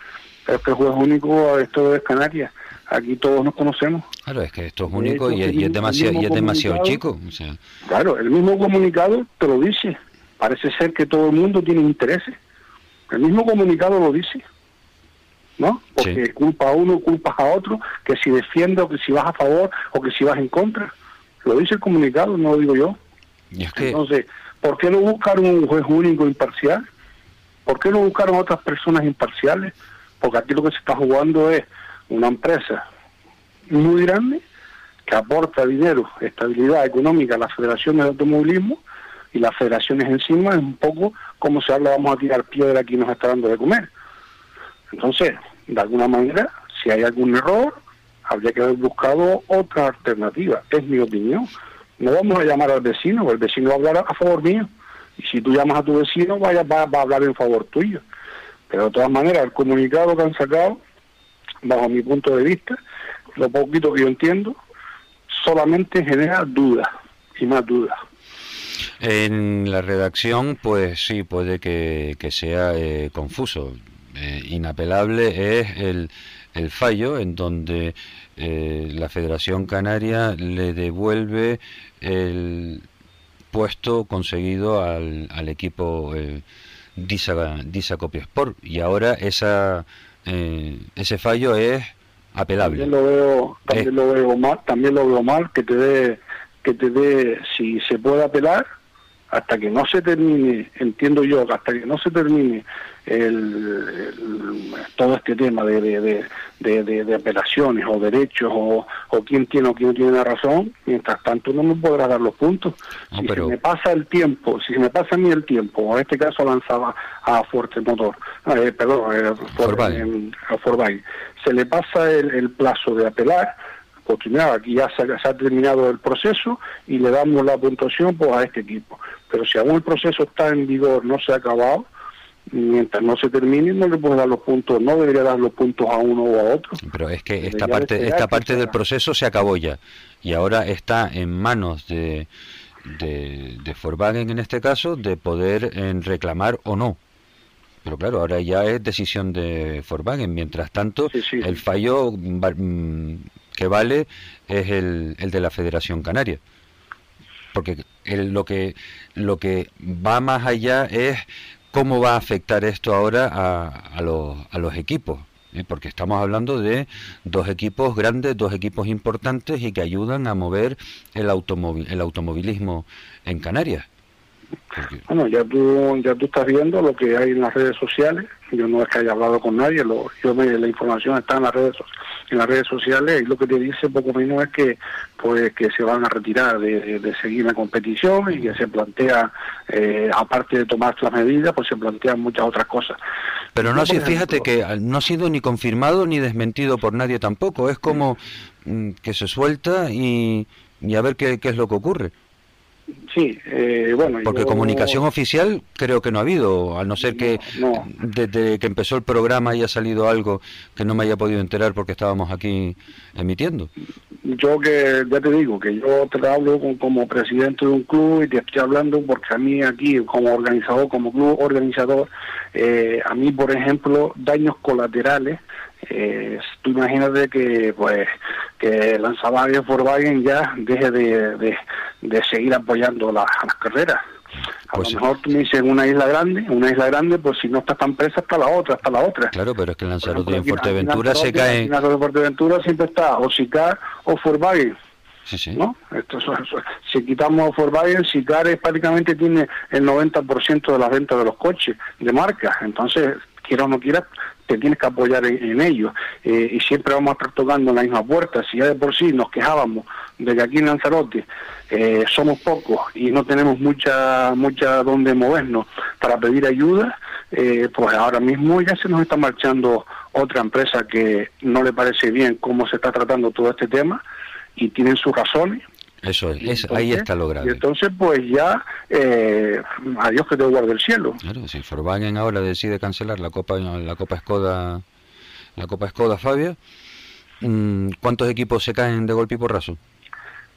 pero es que el juez único, esto es Canarias, aquí todos nos conocemos. Claro, es que esto es único y, es- y es demasiado, y es demasiado chico. o sea, Claro, el mismo comunicado te lo dice. Parece ser que todo el mundo tiene intereses. El mismo comunicado lo dice. ¿No? Porque culpa a uno, culpas a otro, que si defiende o que si vas a favor o que si vas en contra. Lo dice el comunicado, no lo digo yo. y es que Entonces, ¿por qué no buscaron un juez único imparcial? ¿Por qué no buscaron otras personas imparciales? Porque aquí lo que se está jugando es una empresa muy grande que aporta dinero, estabilidad económica a las federaciones de automovilismo y las federaciones encima es un poco como se habla, vamos a tirar piedra aquí nos está dando de comer. Entonces, de alguna manera, si hay algún error, habría que haber buscado otra alternativa, es mi opinión. No vamos a llamar al vecino, porque el vecino va a hablar a favor mío. Y si tú llamas a tu vecino, vaya, va, va a hablar en favor tuyo. Pero de todas maneras, el comunicado que han sacado, bajo mi punto de vista, lo poquito que yo entiendo, solamente genera dudas y más dudas. En la redacción, pues sí, puede que, que sea eh, confuso. Eh, inapelable es el, el fallo en donde eh, la Federación Canaria le devuelve el puesto conseguido al, al equipo eh, Disa, Disa Copiosport y ahora esa, eh, ese fallo es apelable. También lo veo, también lo veo mal, también lo veo mal que te dé, que te dé, si se puede apelar, hasta que no se termine, entiendo yo, hasta que no se termine el, el- todo este tema de, de, de, de- de- de apelaciones o derechos o, o quién tiene o quién no tiene la razón, mientras tanto no me podrá dar los puntos. No, si pero- se me pasa el tiempo, si se me pasa a mí el tiempo, o en este caso lanzaba a Fuerte Motor, eh, perdón, a Volkswagen, se le pasa el, el plazo de apelar, porque mira, aquí ya se, ha- se ha terminado el proceso y le damos la puntuación pues, a este equipo. Pero si aún el proceso está en vigor, no se ha acabado, mientras no se termine, no le puede dar los puntos, no debería dar los puntos a uno o a otro. Pero es que esta Debería parte, esta parte del proceso se acabó ya y ahora está en manos de, de, de Volkswagen en este caso de poder eh, reclamar o no. Pero claro, ahora ya es decisión de Volkswagen. Mientras tanto, el fallo va- mm, que vale es el, el de la Federación Canaria. Porque lo que lo que va más allá es cómo va a afectar esto ahora a, a los, a los equipos. ¿eh? Porque estamos hablando de dos equipos grandes, dos equipos importantes y que ayudan a mover el, automóvil, el automovilismo en Canarias. Bueno, ya tú, ya tú estás viendo lo que hay en las redes sociales. Yo no es que haya hablado con nadie, lo, yo me, la información está en las redes en las redes sociales y lo que te dice poco menos es que pues que se van a retirar de, de- de seguir la competición y que se plantea eh, aparte de tomar las medidas pues se plantean muchas otras cosas. Pero no, sido- por fíjate que no ha sido ni confirmado ni desmentido por nadie tampoco. Es como mm, que se suelta y, y a ver qué, qué es lo que ocurre. Sí, eh, bueno. Porque yo- comunicación oficial creo que no ha habido, a no ser que desde que empezó el programa haya salido algo que no me haya podido enterar porque estábamos aquí emitiendo. Yo que ya te digo que yo te hablo con- como presidente de un club y te estoy hablando porque a mí aquí como organizador, como club organizador, eh, a mí por ejemplo daños colaterales, eh, tú imagínate que pues que Lanzavagen Volkswagen ya deje de, de, de seguir apoyando las, las carreras. A Pues lo mejor tú me dices una isla grande, una isla grande, pues si no está esta empresa, está la otra, está la otra. Claro, pero es que Lanzarote y en aquí- Fuerteventura se en Lanzarote, Lanzarote, Fuerteventura siempre está o Sicar o Volkswagen. Sí, sí. ¿no? Esto, eso- eso- si quitamos Volkswagen, Sicar es prácticamente tiene el 90% de las ventas de los coches de marca. Entonces, quiera o no quiera, te tienes que apoyar en, en ello. Eh, y siempre vamos a estar tocando en la misma puerta. Si ya de por sí nos quejábamos de que aquí en Lanzarote eh, somos pocos y no tenemos mucha mucha donde movernos para pedir ayuda, eh, pues ahora mismo ya se nos está marchando otra empresa que no le parece bien cómo se está tratando todo este tema y tienen sus razones. Eso es, Y es- ahí está lo Y grave. entonces, pues ya, eh, adiós que te guarde el cielo. Claro, si Volkswagen ahora decide cancelar la Copa la Copa Skoda la Copa Skoda Fabia, mm, ¿cuántos equipos se caen de golpe y porrazo?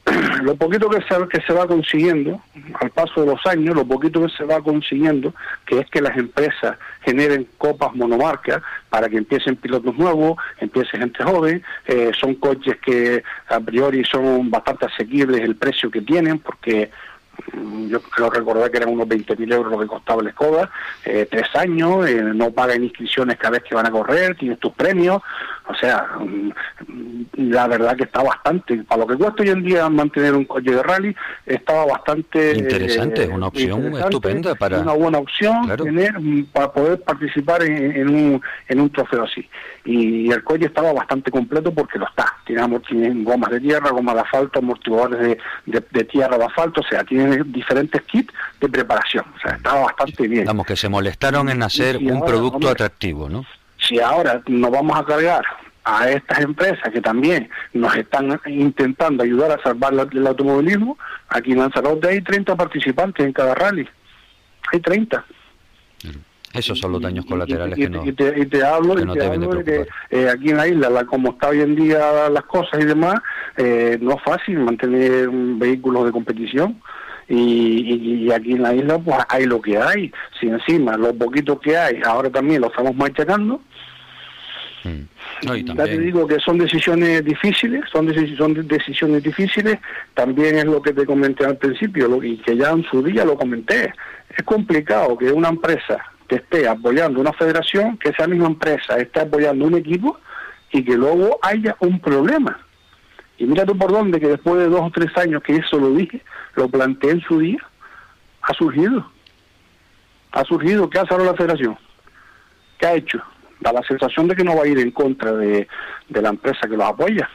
[CLEARS THROAT] lo poquito que se, que se va consiguiendo, al paso de los años, lo poquito que se va consiguiendo, que es que las empresas generen copas monomarcas para que empiecen pilotos nuevos, empiece gente joven, eh, son coches que a priori son bastante asequibles el precio que tienen, porque mm, yo creo recordar que eran unos 20.000 euros lo que costaba la Skoda, eh, tres años, eh, no pagan inscripciones cada vez que van a correr, tienes tus premios, o sea, la verdad que está bastante, para lo que cuesta hoy en día mantener un coche de rally, estaba bastante... Interesante, es una opción interesante, estupenda para... Una buena opción Claro. tener para poder participar en, en un, en un trofeo así. Y el coche estaba bastante completo porque lo está. Tiene, tiene gomas de tierra, gomas de asfalto, amortiguadores de, de, de tierra, de asfalto, o sea, tiene diferentes kits de preparación. O sea, estaba bastante bien. Vamos, que se molestaron en hacer Y un ahora, producto hombre, atractivo, ¿no? Si ahora nos vamos a cargar a estas empresas que también nos están intentando ayudar a salvar la- el automovilismo, aquí en Lanzarote hay 30 participantes en cada rally. Hay 30. Esos son los daños colaterales y, que no... y te, y te hablo, que y no te hablo de que eh, aquí en la isla, la, como está hoy en día las cosas y demás, eh, no es fácil mantener un vehículo de competición. Y, y- y aquí en la isla pues hay lo que hay. Si encima lo poquito que hay, ahora también lo estamos machacando, No, y ya te digo que son decisiones difíciles, son, deci- son de- decisiones difíciles. También es lo que te comenté al principio lo, y que ya en su día lo comenté. Es complicado que una empresa que esté apoyando una federación, que esa misma empresa esté apoyando un equipo y que luego haya un problema. Y mira tú por dónde, que después de dos o tres años que eso lo dije, lo planteé en su día, ha surgido. Ha surgido. ¿Qué hace ahora la federación? ¿Qué ha hecho? Da la sensación de que no va a ir en contra de, de la empresa que los apoya.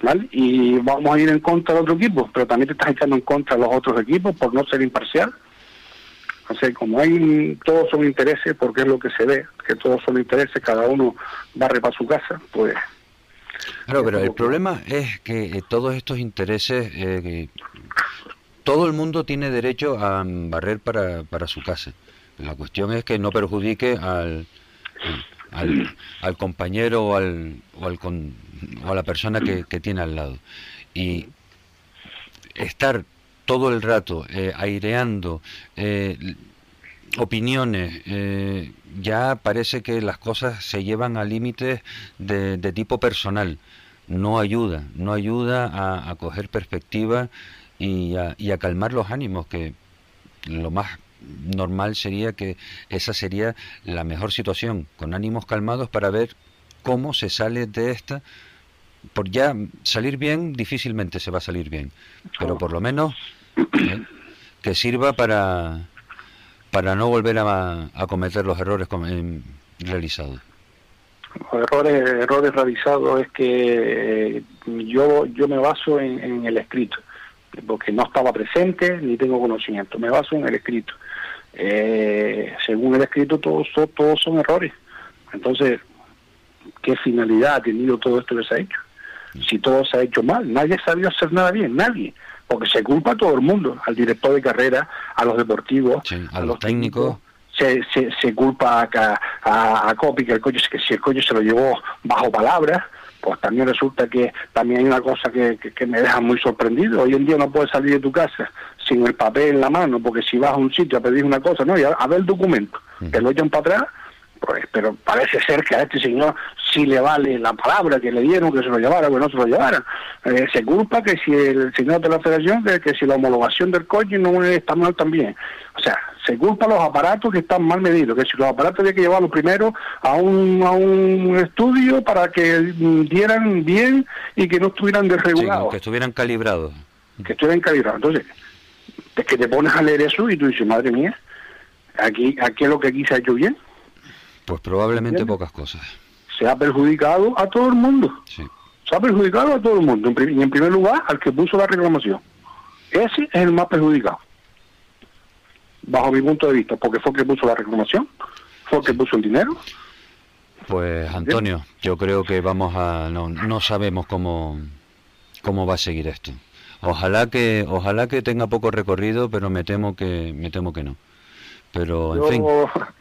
¿Vale? Y vamos a ir en contra de otro equipo, pero también te estás echando en contra de los otros equipos por no ser imparcial. O sea, como hay todos son intereses, porque es lo que se ve, que todos son intereses, cada uno barre para su casa, pues Claro, pero el problema es que eh, todos estos intereses, eh, todo el mundo tiene derecho a mm, barrer para, para su casa. La cuestión es que no perjudique al, al, compañero o, al, o, al con- o a la persona que, tiene al lado. Y estar todo el rato eh, aireando eh, opiniones, eh, ya parece que las cosas se llevan a límites de, de tipo personal. No ayuda, no ayuda a, a coger perspectiva y a, y a calmar los ánimos, que lo más normal sería que esa sería la mejor situación, con ánimos calmados para ver cómo se sale de esta. Por ya salir bien, difícilmente se va a salir bien, pero por lo menos eh, que sirva para, para no volver a, a cometer los errores com- em, realizados. los errores errores realizados es que eh, yo yo me baso en el escrito porque no estaba presente ni tengo conocimiento me baso en el escrito Eh, según el escrito todos son, todos son errores. Entonces qué finalidad ha tenido todo esto que se ha hecho si todo se ha hecho mal nadie ha sabido hacer nada bien nadie. Porque se culpa a todo el mundo al director de carrera a los deportivos a los técnicos. se, se, se culpa a, a, a Copi que el coche que si el coche se lo llevó bajo palabras pues también resulta que también hay una cosa que, que, que me deja muy sorprendido. Hoy en día no puedes salir de tu casa sin el papel en la mano porque si vas a un sitio a pedir una cosa no y a, a ver el documento te lo echan para atrás pues pero parece ser que a este señor sí le vale la palabra que le dieron que se lo llevara o que no se lo llevara Eh, se culpa que si el señor de la federación que, que si la homologación del coche no está mal también o sea se culpa a los aparatos que están mal medidos que si los aparatos había que llevarlos primero a un, a un estudio para que mm, dieran bien y que no estuvieran Sí, desregulados que estuvieran calibrados. que estuvieran calibrados. Entonces, es que te pones a leer eso y tú dices, madre mía, aquí, aquí es lo que aquí se ha hecho bien. Pues probablemente ¿Entiendes? pocas cosas. Se ha perjudicado a todo el mundo. Se ha perjudicado a todo el mundo. Y en primer lugar, al que puso la reclamación. Ese es el más perjudicado. Bajo mi punto de vista, porque fue el que puso la reclamación, fue el que puso el dinero. Pues Antonio, yo creo que vamos a no, no sabemos cómo cómo va a seguir esto. Ojalá que ojalá que tenga poco recorrido, pero me temo que me temo que no. Pero en Yo, fin,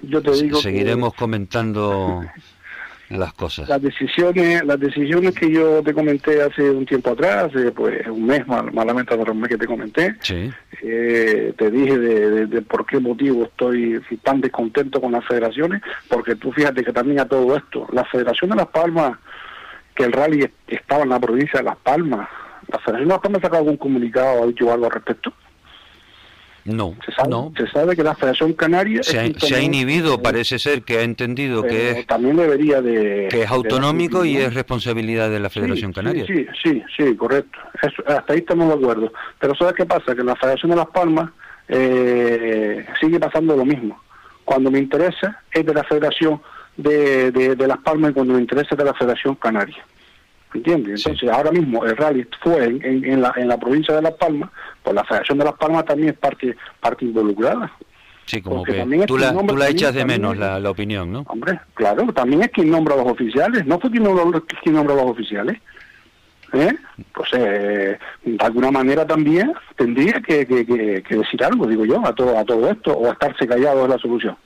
yo te digo que- seguiremos comentando las cosas. Las decisiones, las decisiones que yo te comenté hace un tiempo atrás, eh, pues un mes, mal- malamente hace un mes que te comenté, Sí. eh, te dije de, de- de por qué motivo estoy tan descontento con las federaciones, porque tú fíjate que también a todo esto, la Federación de Las Palmas, que el rally estaba en la provincia de Las Palmas, la Federación de Las Palmas ha sacado algún comunicado, ha dicho algo al respecto. No, Se sabe, no. se sabe que la Federación Canaria Se ha, es un se ha torneo, inhibido, eh, parece ser que ha entendido que pero es, también debería de que es autonómico de- y es responsabilidad de la Federación sí, Canaria. Sí, sí, sí, correcto. Eso, hasta ahí estamos de acuerdo. Pero ¿sabes qué pasa? Que en la Federación de Las Palmas eh, sigue pasando lo mismo. Cuando me interesa es de la Federación de, de, de Las Palmas y cuando me interesa es de la Federación Canaria. ¿Entiendes? Entonces, ahora mismo el rally fue en, en, en la, en la provincia de Las Palmas, pues la Federación de Las Palmas también es parte, parte involucrada. Sí, como Porque que también tú la, tú la echas de también- menos la, la opinión, ¿no? Hombre, claro, también es quien nombra a los oficiales, no fue quien nombra, quien nombra a los oficiales. ¿Eh? Pues eh, de alguna manera también tendría que, que- que- que decir algo, digo yo, a todo, a todo esto, o estarse callado es la solución.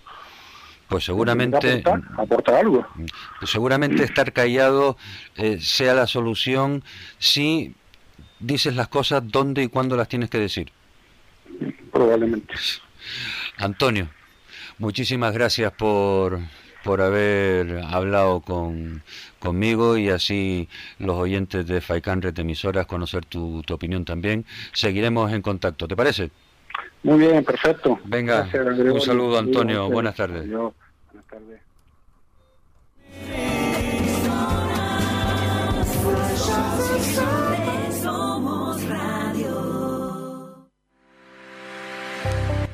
Pues seguramente, Aportar, aportar algo. seguramente estar callado eh, sea la solución si dices las cosas dónde y cuándo las tienes que decir. Probablemente. Antonio, muchísimas gracias por, por haber hablado con, conmigo y así los oyentes de Faikan Red Emisoras conocer tu, tu opinión también. Seguiremos en contacto, ¿te parece? Muy bien, perfecto. Venga, Gracias, un saludo Antonio, buenas tardes. Buenas tardes.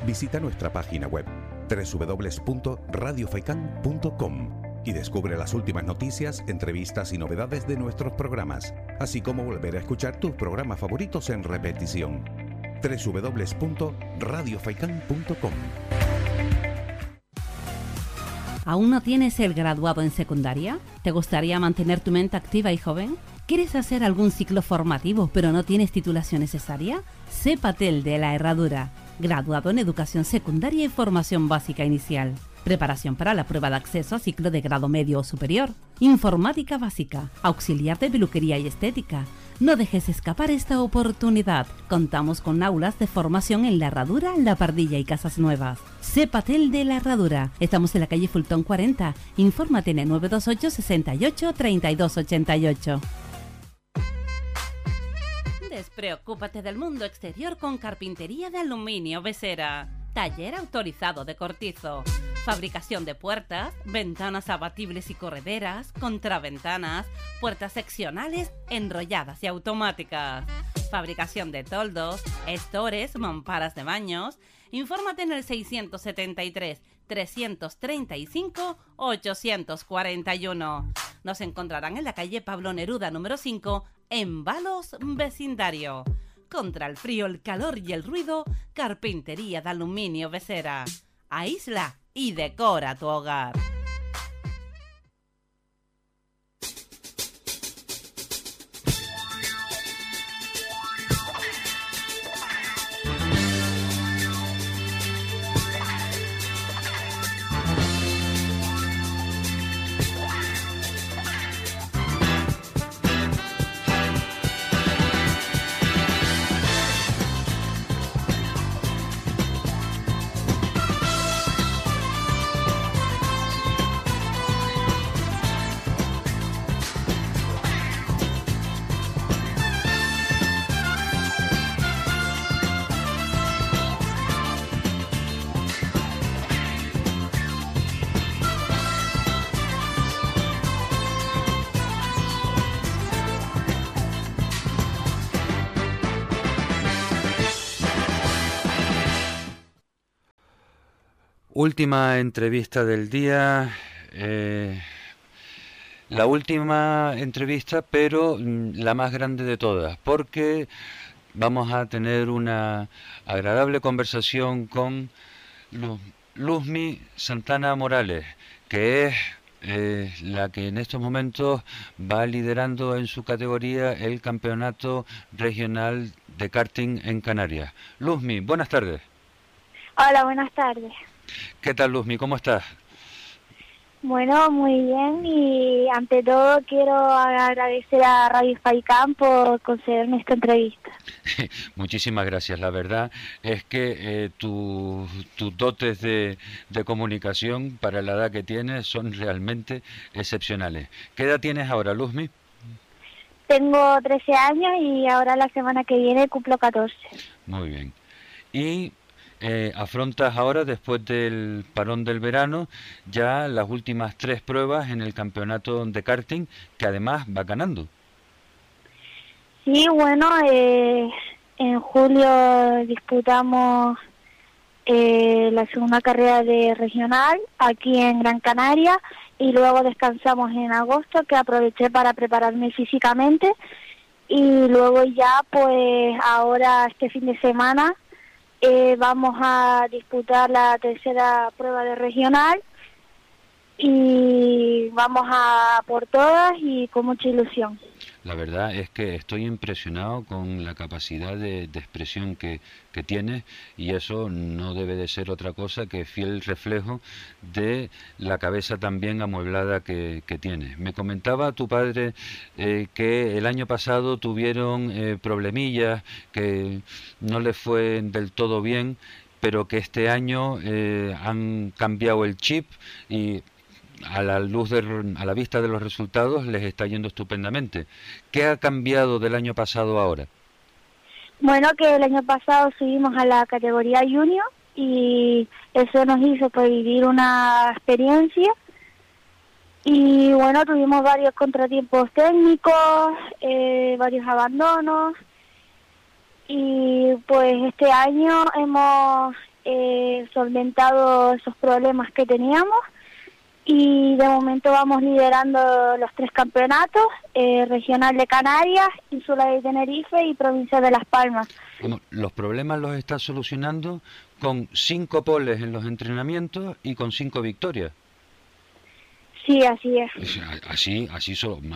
Visita nuestra página web www.radiofaikan.com y descubre las últimas noticias, entrevistas y novedades de nuestros programas, así como volver a escuchar tus programas favoritos en repetición. www.radiofaikan.com ¿Aún no tienes el graduado en secundaria? ¿Te gustaría mantener tu mente activa y joven? ¿Quieres hacer algún ciclo formativo pero no tienes titulación necesaria? Sé Patel de la Herradura, graduado en educación secundaria y formación básica inicial. Preparación para la prueba de acceso a ciclo de grado medio o superior. Informática básica, auxiliar de peluquería y estética. No dejes escapar esta oportunidad. Contamos con aulas de formación en La Herradura, La Pardilla y Casas Nuevas. Sé Patel de La Herradura. Estamos en la calle Fultón 40. Infórmate en el 928 68 3288. Despreocúpate del mundo exterior con carpintería de aluminio Besera. Taller autorizado de cortizo. Fabricación de puertas, ventanas abatibles y correderas, contraventanas, puertas seccionales, enrolladas y automáticas. Fabricación de toldos, estores, mamparas de baños. Infórmate en el 673 335 841. Nos encontrarán en la calle Pablo Neruda número 5 en Balos Vecindario. Contra el frío, el calor y el ruido, carpintería de aluminio Besera. Aísla y decora tu hogar. Última entrevista del día. eh, la última entrevista, pero mm, la más grande de todas, porque vamos a tener una agradable conversación con Lu- Luzmi Santana Morales, que es eh, la que en estos momentos va liderando en su categoría el campeonato regional de karting en Canarias. Luzmi, buenas tardes. Hola, buenas tardes. ¿Qué tal, Luzmi? ¿Cómo estás? Bueno, muy bien y ante todo quiero agradecer a Radio Faicán por concederme esta entrevista. [LAUGHS] Muchísimas gracias. La verdad es que eh, tus dotes de, de comunicación para la edad que tienes son realmente excepcionales. ¿Qué edad tienes ahora, Luzmi? Tengo 13 años y ahora la semana que viene cumplo 14. Muy bien. Y eh, afrontas ahora, después del parón del verano, ya las últimas tres pruebas en el campeonato de karting, que además va ganando. Sí, bueno, eh, en julio disputamos eh, la segunda carrera de regional aquí en Gran Canaria y luego descansamos en agosto, que aproveché para prepararme físicamente y luego ya pues ahora este fin de semana eh, vamos a disputar la tercera prueba de regional y vamos a por todas y con mucha ilusión. La verdad es que estoy impresionado con la capacidad de, expresión que, que tienes y eso no debe de ser otra cosa que fiel reflejo de la cabeza también amueblada que, que tienes. Me comentaba tu padre eh, que el año pasado tuvieron eh, problemillas, que no les fue del todo bien, pero que este año eh, han cambiado el chip y a la luz a la vista de los resultados les está yendo estupendamente. ¿Qué ha cambiado del año pasado ahora? Bueno, que el año pasado subimos a la categoría junior y eso nos hizo pues, vivir una experiencia y bueno, tuvimos varios contratiempos técnicos, eh, varios abandonos y pues este año hemos eh, solventado esos problemas que teníamos y de momento vamos liderando los tres campeonatos, eh, regional de Canarias, Insula de Tenerife y provincia de Las Palmas. los problemas los estás solucionando con cinco poles en los entrenamientos y con cinco victorias. Sí, así es. Así, así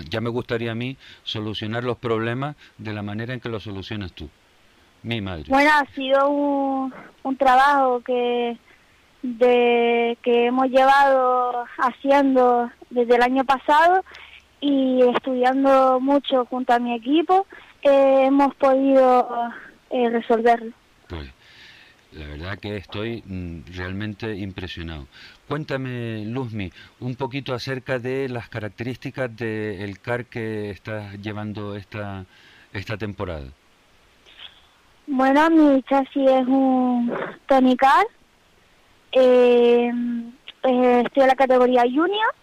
ya me gustaría a mí solucionar los problemas de la manera en que los solucionas tú, mi madre. Bueno, ha sido un, un trabajo que de que hemos llevado haciendo desde el año pasado y estudiando mucho junto a mi equipo eh, hemos podido eh, resolverlo. Pues, la verdad que estoy mm, realmente impresionado. Cuéntame, Luzmi, un poquito acerca de las características del CAR que estás llevando esta, esta temporada. Bueno, mi chasis es un Tony Car eh, eh, estoy en la categoría Junior.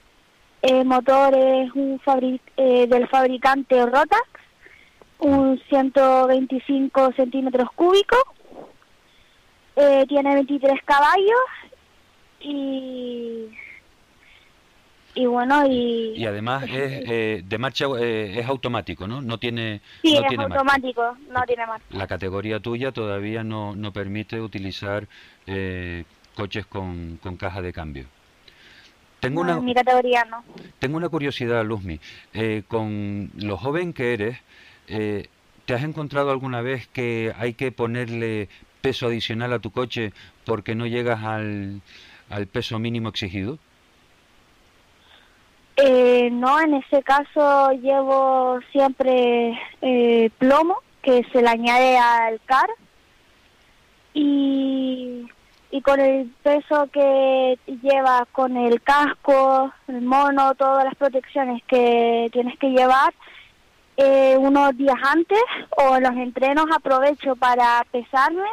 El motor es un eh, del fabricante Rotax, un 125 centímetros cúbicos. Eh, tiene 23 caballos y y bueno y y además es [LAUGHS] eh, de marcha es automático no no tiene sí es automático no tiene marcha la categoría tuya todavía no no permite utilizar eh, coches con, con caja de cambio. Tengo una, mi categoría no. Tengo una curiosidad, Luzmi. Eh, con lo joven que eres, eh, ¿te has encontrado alguna vez que hay que ponerle peso adicional a tu coche porque no llegas al, al peso mínimo exigido? Eh, no, en ese caso llevo siempre eh, plomo que se le añade al car y y con el peso que llevas, con el casco, el mono, todas las protecciones que tienes que llevar, eh, unos días antes o los entrenos aprovecho para pesarme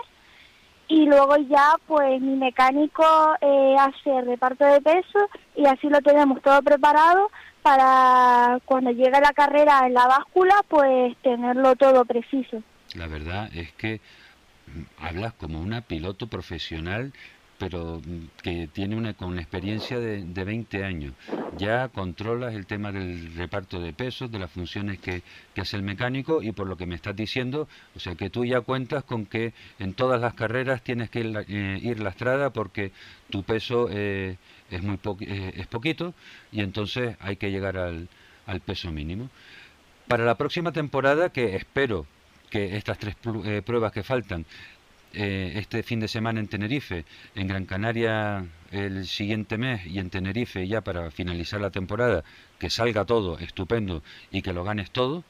y luego ya pues mi mecánico eh, hace reparto de peso y así lo tenemos todo preparado para cuando llegue la carrera en la báscula pues tenerlo todo preciso. La verdad es que hablas como una piloto profesional pero que tiene una con experiencia de, de 20 años. Ya controlas el tema del reparto de pesos, de las funciones que, que, hace el mecánico y por lo que me estás diciendo, o sea que tú ya cuentas con que en todas las carreras tienes que ir, eh, ir lastrada porque tu peso eh, es muy eh, es poquito y entonces hay que llegar al, al peso mínimo. Para la próxima temporada, que espero que estas tres eh, pruebas que faltan eh, este fin de semana en Tenerife, en Gran Canaria el siguiente mes y en Tenerife ya para finalizar la temporada, que salga todo estupendo y que lo ganes todo.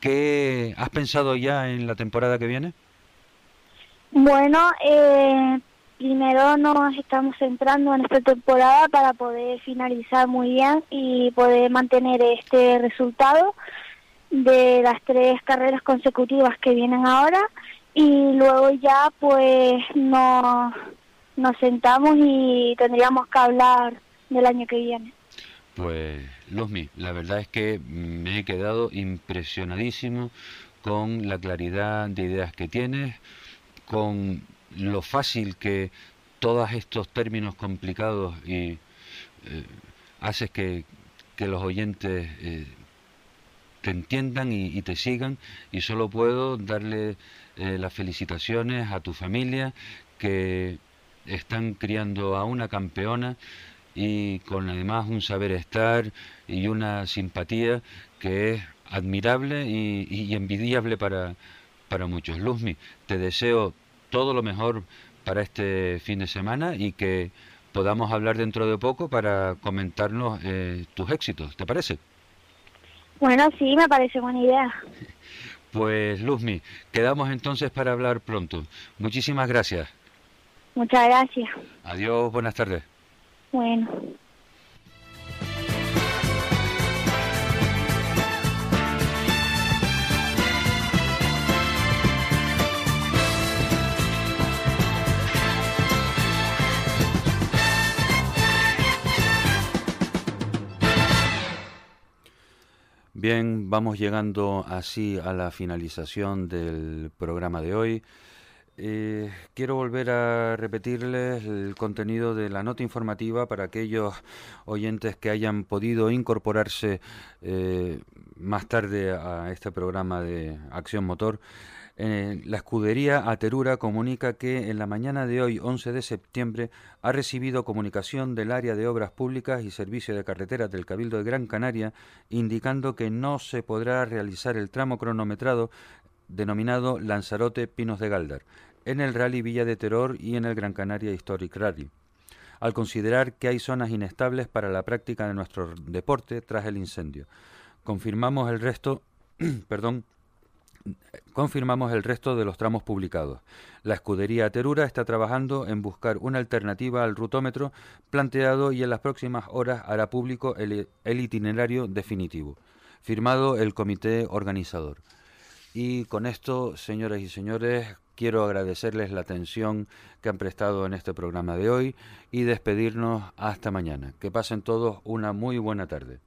¿Qué has pensado ya en la temporada que viene? Bueno, eh, primero nos estamos centrando en esta temporada para poder finalizar muy bien y poder mantener este resultado de las tres carreras consecutivas que vienen ahora y luego ya pues nos, nos sentamos y tendríamos que hablar del año que viene. Pues Luzmi, la verdad es que me he quedado impresionadísimo con la claridad de ideas que tienes, con lo fácil que todos estos términos complicados y eh, haces que, que, los oyentes eh, te entiendan y, te sigan y solo puedo darle eh, las felicitaciones a tu familia que están criando a una campeona y con además un saber estar y una simpatía que es admirable y, envidiable para, para muchos. Luzmi, te deseo todo lo mejor para este fin de semana y que podamos hablar dentro de poco para comentarnos eh, tus éxitos, ¿te parece? Bueno, sí, me parece buena idea. Pues Luzmi, quedamos entonces para hablar pronto. Muchísimas gracias. Muchas gracias. Adiós, buenas tardes. Bueno. Bien, vamos llegando así a la finalización del programa de hoy. Eh, quiero volver a repetirles el contenido de la nota informativa para aquellos oyentes que hayan podido incorporarse eh, más tarde a este programa de Acción Motor. La escudería Aterura comunica que en la mañana de hoy, 11 de septiembre, ha recibido comunicación del área de obras públicas y servicio de carreteras del Cabildo de Gran Canaria, indicando que no se podrá realizar el tramo cronometrado denominado Lanzarote Pinos de Galdar, en el Rally Villa de Terror y en el Gran Canaria Historic Rally al considerar que hay zonas inestables para la práctica de nuestro deporte tras el incendio. Confirmamos el resto, [CLEARS THROAT] perdón, confirmamos el resto de los tramos publicados. La escudería Terura está trabajando en buscar una alternativa al rutómetro planteado y en las próximas horas hará público el, itinerario definitivo. Firmado el comité organizador. Y con esto, señoras y señores, quiero agradecerles la atención que han prestado en este programa de hoy y despedirnos hasta mañana. Que pasen todos una muy buena tarde.